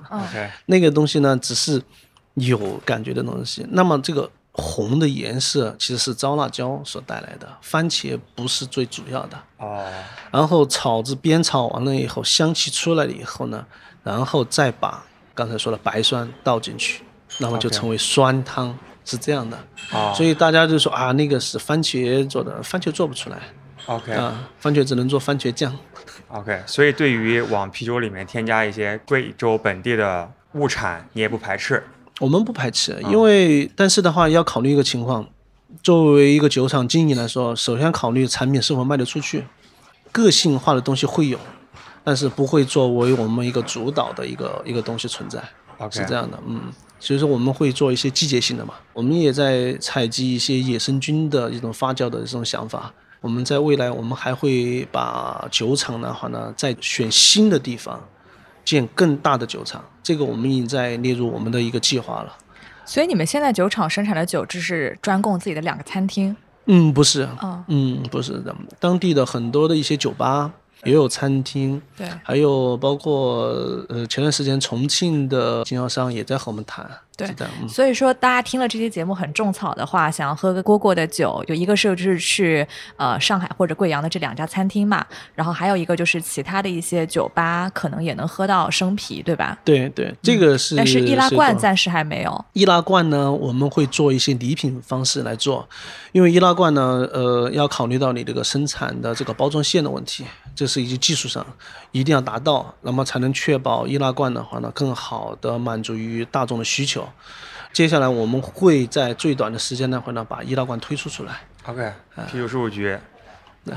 Speaker 3: 那个东西呢，只是有感觉的东西。那么这个红的颜色其实是糟辣椒所带来的，番茄不是最主要的。
Speaker 1: 哦，
Speaker 3: 然后炒子煸炒完了以后，香气出来了以后呢，然后再把刚才说的白酸倒进去，那么就成为酸汤，是这样的。
Speaker 1: 哦
Speaker 3: 所以大家就说啊，那个是番茄做的，番茄做不出来
Speaker 1: ，OK
Speaker 3: 啊，番茄只能做番茄酱。
Speaker 1: OK，所以对于往啤酒里面添加一些贵州本地的物产，你也不排斥。
Speaker 3: 我们不排斥，因为但是的话要考虑一个情况，作为一个酒厂经营来说，首先考虑产品是否卖得出去，个性化的东西会有，但是不会作为我们一个主导的一个一个东西存在
Speaker 1: ，OK，
Speaker 3: 是这样的，嗯。所以说我们会做一些季节性的嘛，我们也在采集一些野生菌的一种发酵的这种想法。我们在未来，我们还会把酒厂的话呢，再选新的地方，建更大的酒厂。这个我们已经在列入我们的一个计划了。
Speaker 2: 所以你们现在酒厂生产的酒只是专供自己的两个餐厅
Speaker 3: 嗯，不是，
Speaker 2: 啊？
Speaker 3: 嗯，不是的，当地的很多的一些酒吧也有餐厅，
Speaker 2: 对，
Speaker 3: 还有包括呃前段时间重庆的经销商也在和我们谈，
Speaker 2: 对
Speaker 3: 的，嗯，
Speaker 2: 所以说，大家听了这期节目很种草的话，想要喝个蝈蝈的酒，有一个是就是去呃上海或者贵阳的这两家餐厅嘛，然后还有一个就是其他的一些酒吧，可能也能喝到生啤，对吧？
Speaker 3: 对对，这个是。
Speaker 2: 嗯但是易拉罐暂时还没有。
Speaker 3: 易拉罐呢，我们会做一些礼品方式来做，因为易拉罐呢，呃，要考虑到你这个生产的这个包装线的问题，这是一些技术上一定要达到，那么才能确保易拉罐的话呢，更好的满足于大众的需求。接下来我们会在最短的时间内会呢把易拉罐推出出来。
Speaker 1: OK，啤酒事务局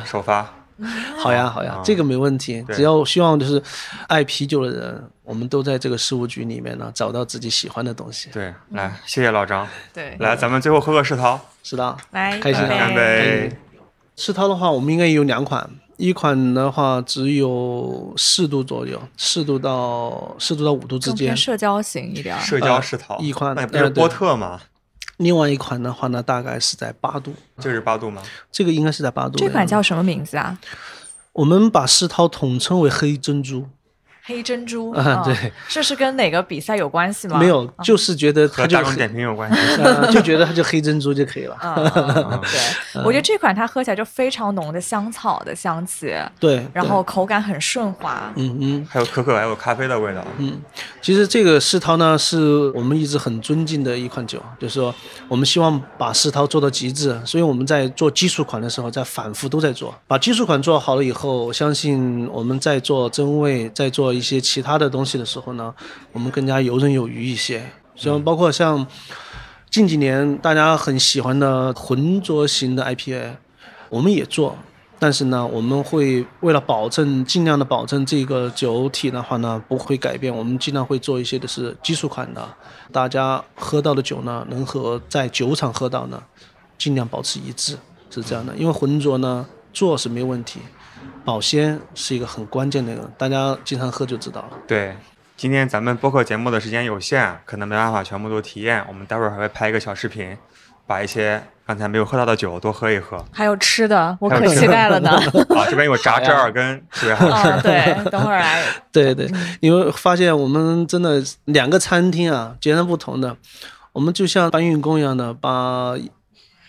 Speaker 1: 首发。
Speaker 3: 好呀，好呀
Speaker 1: 啊，
Speaker 3: 这个没问题。只要希望就是爱啤酒的人，我们都在这个事务局里面呢找到自己喜欢的东西。
Speaker 1: 对，来，谢谢老张。
Speaker 2: 对，
Speaker 1: 来，咱们最后喝个世涛，
Speaker 3: 世涛，
Speaker 2: 来
Speaker 3: 开心
Speaker 2: 干
Speaker 1: 干杯。
Speaker 3: 世涛的话，我们应该有两款，一款的话只有四度左右，四度到四度到五度之间
Speaker 2: 更偏。社交型一点儿。
Speaker 1: 社交世涛，
Speaker 3: 一款
Speaker 1: 那不是波特吗？
Speaker 3: 另外一款的话呢，大概是在八度，
Speaker 1: 这是八度吗？
Speaker 3: 这个应该是在八度
Speaker 2: 这。款叫什么名字啊？
Speaker 3: 我们把世涛统称为黑珍珠，
Speaker 2: 黑珍珠。
Speaker 3: 啊
Speaker 2: 嗯
Speaker 3: 对，
Speaker 2: 这是跟哪个比赛有关系吗？
Speaker 3: 没有，就是觉得它
Speaker 1: 和大众点评有关系。
Speaker 3: 呃就觉得它就黑珍珠就可以了。
Speaker 2: 对，我觉得这款它喝起来就非常浓的香草的香气，
Speaker 3: 对，对
Speaker 2: 然后口感很顺滑。
Speaker 3: 嗯嗯
Speaker 1: 还有可可，还有咖啡的味道。
Speaker 3: 嗯，其实这个世涛呢，是我们一直很尊敬的一款酒，就是说我们希望把世涛做到极致，所以我们在做基础款的时候，在反复都在做。把基础款做好了以后，我相信我们在做真味，在做一些其他的东西的时候呢，我们更加游刃有余一些。像包括像近几年大家很喜欢的浑浊型的 IPA，我们也做，但是呢，我们会为了保证尽量的保证这个酒体的话呢，不会改变，我们尽量会做一些的是基础款的，大家喝到的酒呢，能和在酒厂喝到呢，尽量保持一致，是这样的。因为浑浊呢做是没问题，保鲜是一个很关键的一个，大家经常喝就知道了。
Speaker 1: 对，今天咱们播客节目的时间有限，可能没办法全部都体验。我们待会儿还会拍一个小视频，把一些刚才没有喝到的酒多喝一喝。
Speaker 2: 还有吃的，我可期待了呢。
Speaker 1: 啊，这边有炸折耳根，特别好吃。
Speaker 2: 嗯，对，等会儿来。
Speaker 3: 对对，你会发现我们真的两个餐厅啊，截然不同的。我们就像搬运工一样的，把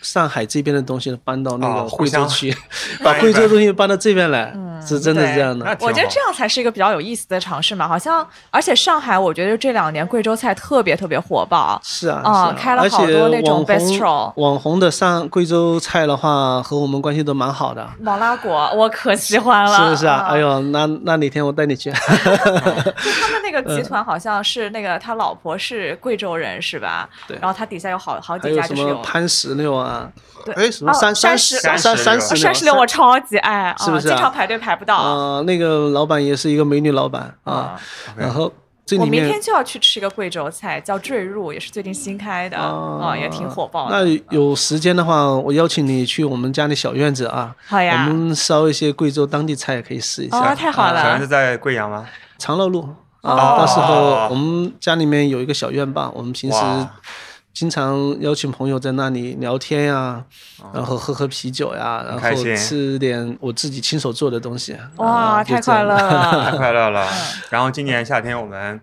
Speaker 3: 上海这边的东西搬到那
Speaker 1: 哦
Speaker 3: 个贵州去，把贵州
Speaker 1: 搬
Speaker 3: 东西搬到这边来，是真的是这样的。
Speaker 2: 我觉得这样才是一个比较有意思的尝试嘛。好像，而且上海，我觉得这两年贵州菜特别特别火爆。
Speaker 3: 是啊，
Speaker 2: 哦
Speaker 3: 是啊
Speaker 2: 开了好多那种 bistro
Speaker 3: 网红的上贵州菜的话，和我们关系都蛮好的。
Speaker 2: 毛拉果，我可喜欢了。
Speaker 3: 是不是啊？
Speaker 2: 嗯
Speaker 3: 哎，呦，那那哪天我带你去。
Speaker 2: 就 他们那个集团好像是那个他老婆是贵州人是吧？
Speaker 3: 对
Speaker 2: 然后他底下有好好
Speaker 3: 还有什么
Speaker 2: 几家就是有。
Speaker 3: 潘石榴啊？
Speaker 2: 对
Speaker 3: 哎，什么
Speaker 2: 哦
Speaker 3: 三三
Speaker 2: 十
Speaker 3: 三
Speaker 1: 三十
Speaker 3: 三石榴？
Speaker 2: 山石榴我超级爱，啊
Speaker 3: 是不是啊
Speaker 2: 经常排队排不到。
Speaker 3: 啊，那个老板也是一个美女老板啊。
Speaker 2: 啊，
Speaker 3: 然后
Speaker 2: 我明天就要去吃一个贵州菜，叫坠入，也是最近新开的，啊，也挺火爆的。
Speaker 3: 那有时间的话，我邀请你去我们家的小院子啊，
Speaker 2: 好呀
Speaker 3: 我们烧一些贵州当地菜也可以试一下。
Speaker 2: 哦，太好了
Speaker 1: 小园子。在贵阳吗？
Speaker 3: 长乐路
Speaker 2: 哦
Speaker 3: 啊，到时候我们家里面有一个小院坝，我们平时
Speaker 1: 哇
Speaker 3: 经常邀请朋友在那里聊天呀，然后喝喝啤酒呀，然后吃点我自己亲手做的东西。
Speaker 2: 哇，
Speaker 3: 啊
Speaker 2: 太快乐了！太！
Speaker 1: 快乐了。
Speaker 2: 嗯
Speaker 1: 然后今年夏天我们，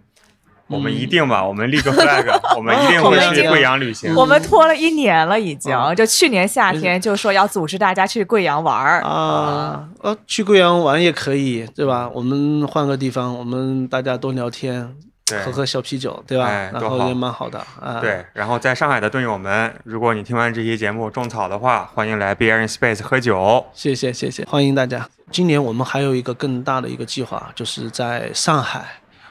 Speaker 1: 我们一定吧，我们立个 flag，我们一定会去贵阳旅行。
Speaker 2: 我们拖了一年了，已经。
Speaker 3: 嗯
Speaker 2: 就去年夏天就说要组织大家去贵阳玩儿
Speaker 3: 啊，呃，去贵阳玩也可以，对吧？我们换个地方，我们大家多聊天，
Speaker 1: 对
Speaker 3: 喝喝小啤酒，对吧？
Speaker 1: 哎
Speaker 3: 然后也蛮好的啊。
Speaker 1: 对，然后在上海的队友们，如果你听完这期节目种草的话，欢迎来 Beer in Space 喝酒。
Speaker 3: 谢谢谢谢，欢迎大家。今年我们还有一个更大的一个计划，就是在上海，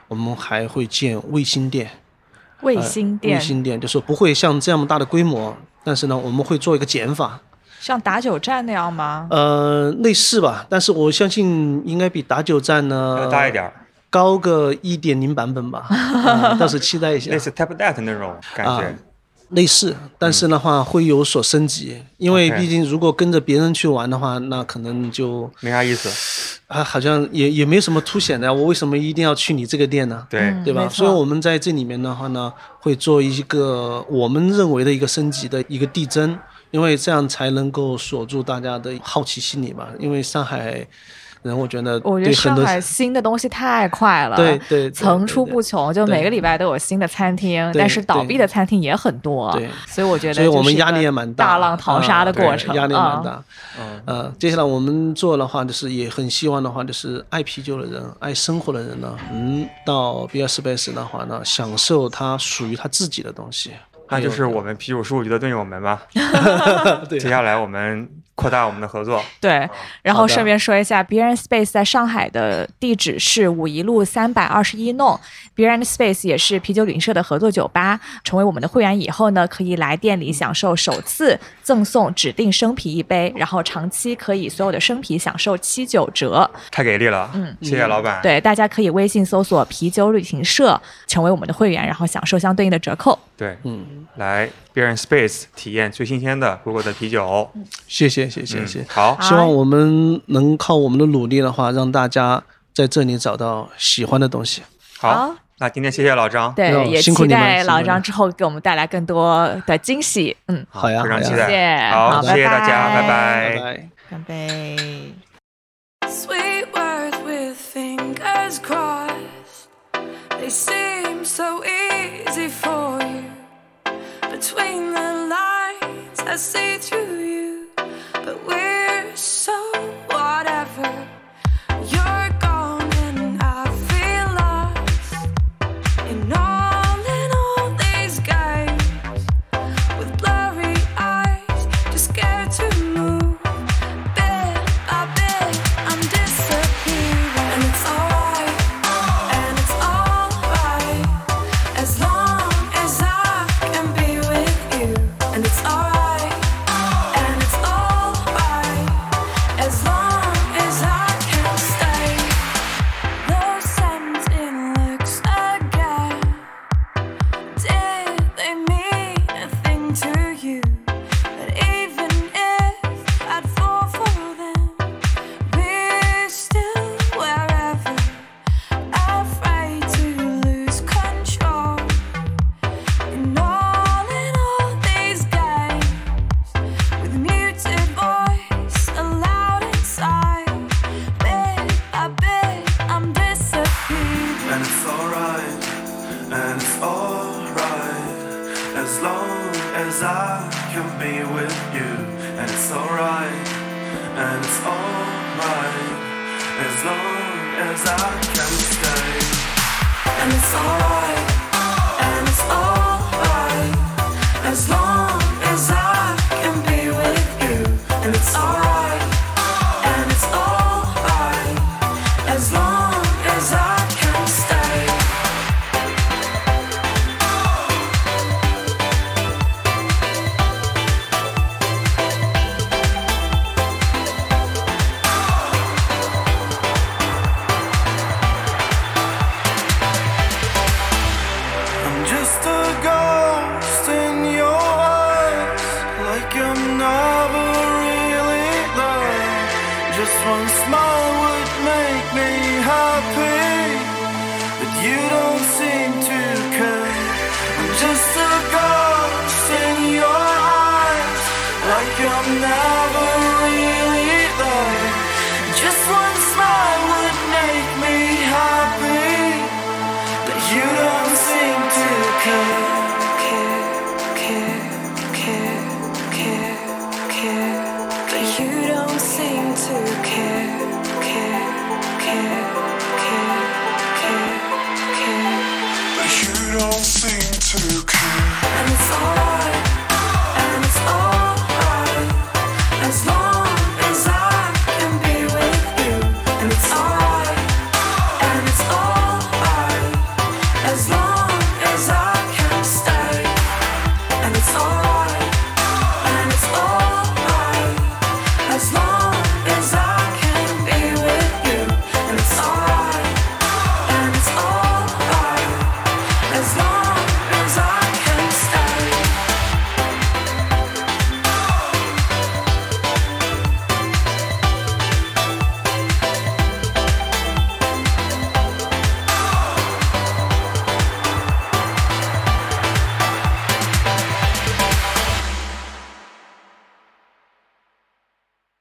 Speaker 3: 我们还会建卫星店。
Speaker 2: 卫星店
Speaker 3: 卫，星店就是不会像这么大的规模，但是呢，我们会做一个减法，
Speaker 2: 像打酒站那样吗？
Speaker 3: 呃，类似吧。但是我相信应该比打酒站呢
Speaker 1: 要大一点儿，
Speaker 3: 高个一点零版本吧，啊到时期待一下
Speaker 1: 类。似 Tap That 那种感
Speaker 3: 啊
Speaker 1: 觉。
Speaker 3: 类似，但是的话会有所升级，因为毕竟如果跟着别人去玩的话，那可能就
Speaker 1: 没啥意思。
Speaker 3: 啊好像也也没什么凸显的。我为什么一定要去你这个店呢？
Speaker 1: 对，
Speaker 2: 嗯
Speaker 3: 对吧？所以我们在这里面的话呢，会做一个我们认为的一个升级的一个递增，因为这样才能够锁住大家的好奇心理嘛。因为上海人，我觉得
Speaker 2: 我觉得上海新的东西太快了，
Speaker 3: 对对对
Speaker 2: 层出不穷，就每个礼拜都有新的餐厅，但是倒闭的餐厅也很多，
Speaker 3: 对
Speaker 2: 所以我觉得
Speaker 3: 所以我们压力也蛮大，
Speaker 2: 大浪淘沙的过程，
Speaker 3: 压力蛮
Speaker 2: 啊。
Speaker 3: 大。
Speaker 1: 嗯，
Speaker 3: 呃，接下来我们做的话，就是也很希望的话，就是爱啤酒的人、爱生活的人呢，嗯到 Beer Space 的话呢，享受它属于他自己的东西。
Speaker 1: 那就是我们啤酒事务局的队友们吧。
Speaker 3: 对
Speaker 1: 接下来我们扩大我们的合作。
Speaker 2: 对，然后顺便说一下 b r n Space 在上海的地址是五一路三百二十一弄 b r n Space 也是啤酒旅行社的合作酒吧。成为我们的会员以后呢，可以来店里享受首次赠送指定生啤一杯，然后长期可以所有的生啤享受七九折。
Speaker 1: 太给力了，
Speaker 2: 嗯
Speaker 1: 谢谢老板。，
Speaker 2: 对，大家可以微信搜索“啤酒旅行社”，成为我们的会员，然后享受相对应的折扣。
Speaker 1: 对，
Speaker 3: 嗯，
Speaker 1: 来 Beer and Space 体验最新鲜的 Google 的啤酒。
Speaker 3: 谢谢谢谢
Speaker 1: 嗯
Speaker 3: 谢谢。
Speaker 1: 好，
Speaker 2: 好
Speaker 3: 希望我们能靠我们的努力的话，让大家在这里找到喜欢的东西。
Speaker 1: 好，那今天谢谢老张。
Speaker 2: 对，
Speaker 3: 哟
Speaker 2: 也
Speaker 3: 辛苦你们
Speaker 2: 期待老张之后给我们带来更多的惊喜。嗯，
Speaker 3: 好呀，
Speaker 1: 非常期待。
Speaker 2: 谢谢
Speaker 1: 好，
Speaker 2: 好
Speaker 1: 谢谢大家，
Speaker 2: 拜拜
Speaker 1: 拜
Speaker 3: 拜拜。
Speaker 2: 干杯。
Speaker 4: Sweet words with fingers crossed. They seem so easy for you. Between the lines, I see through you.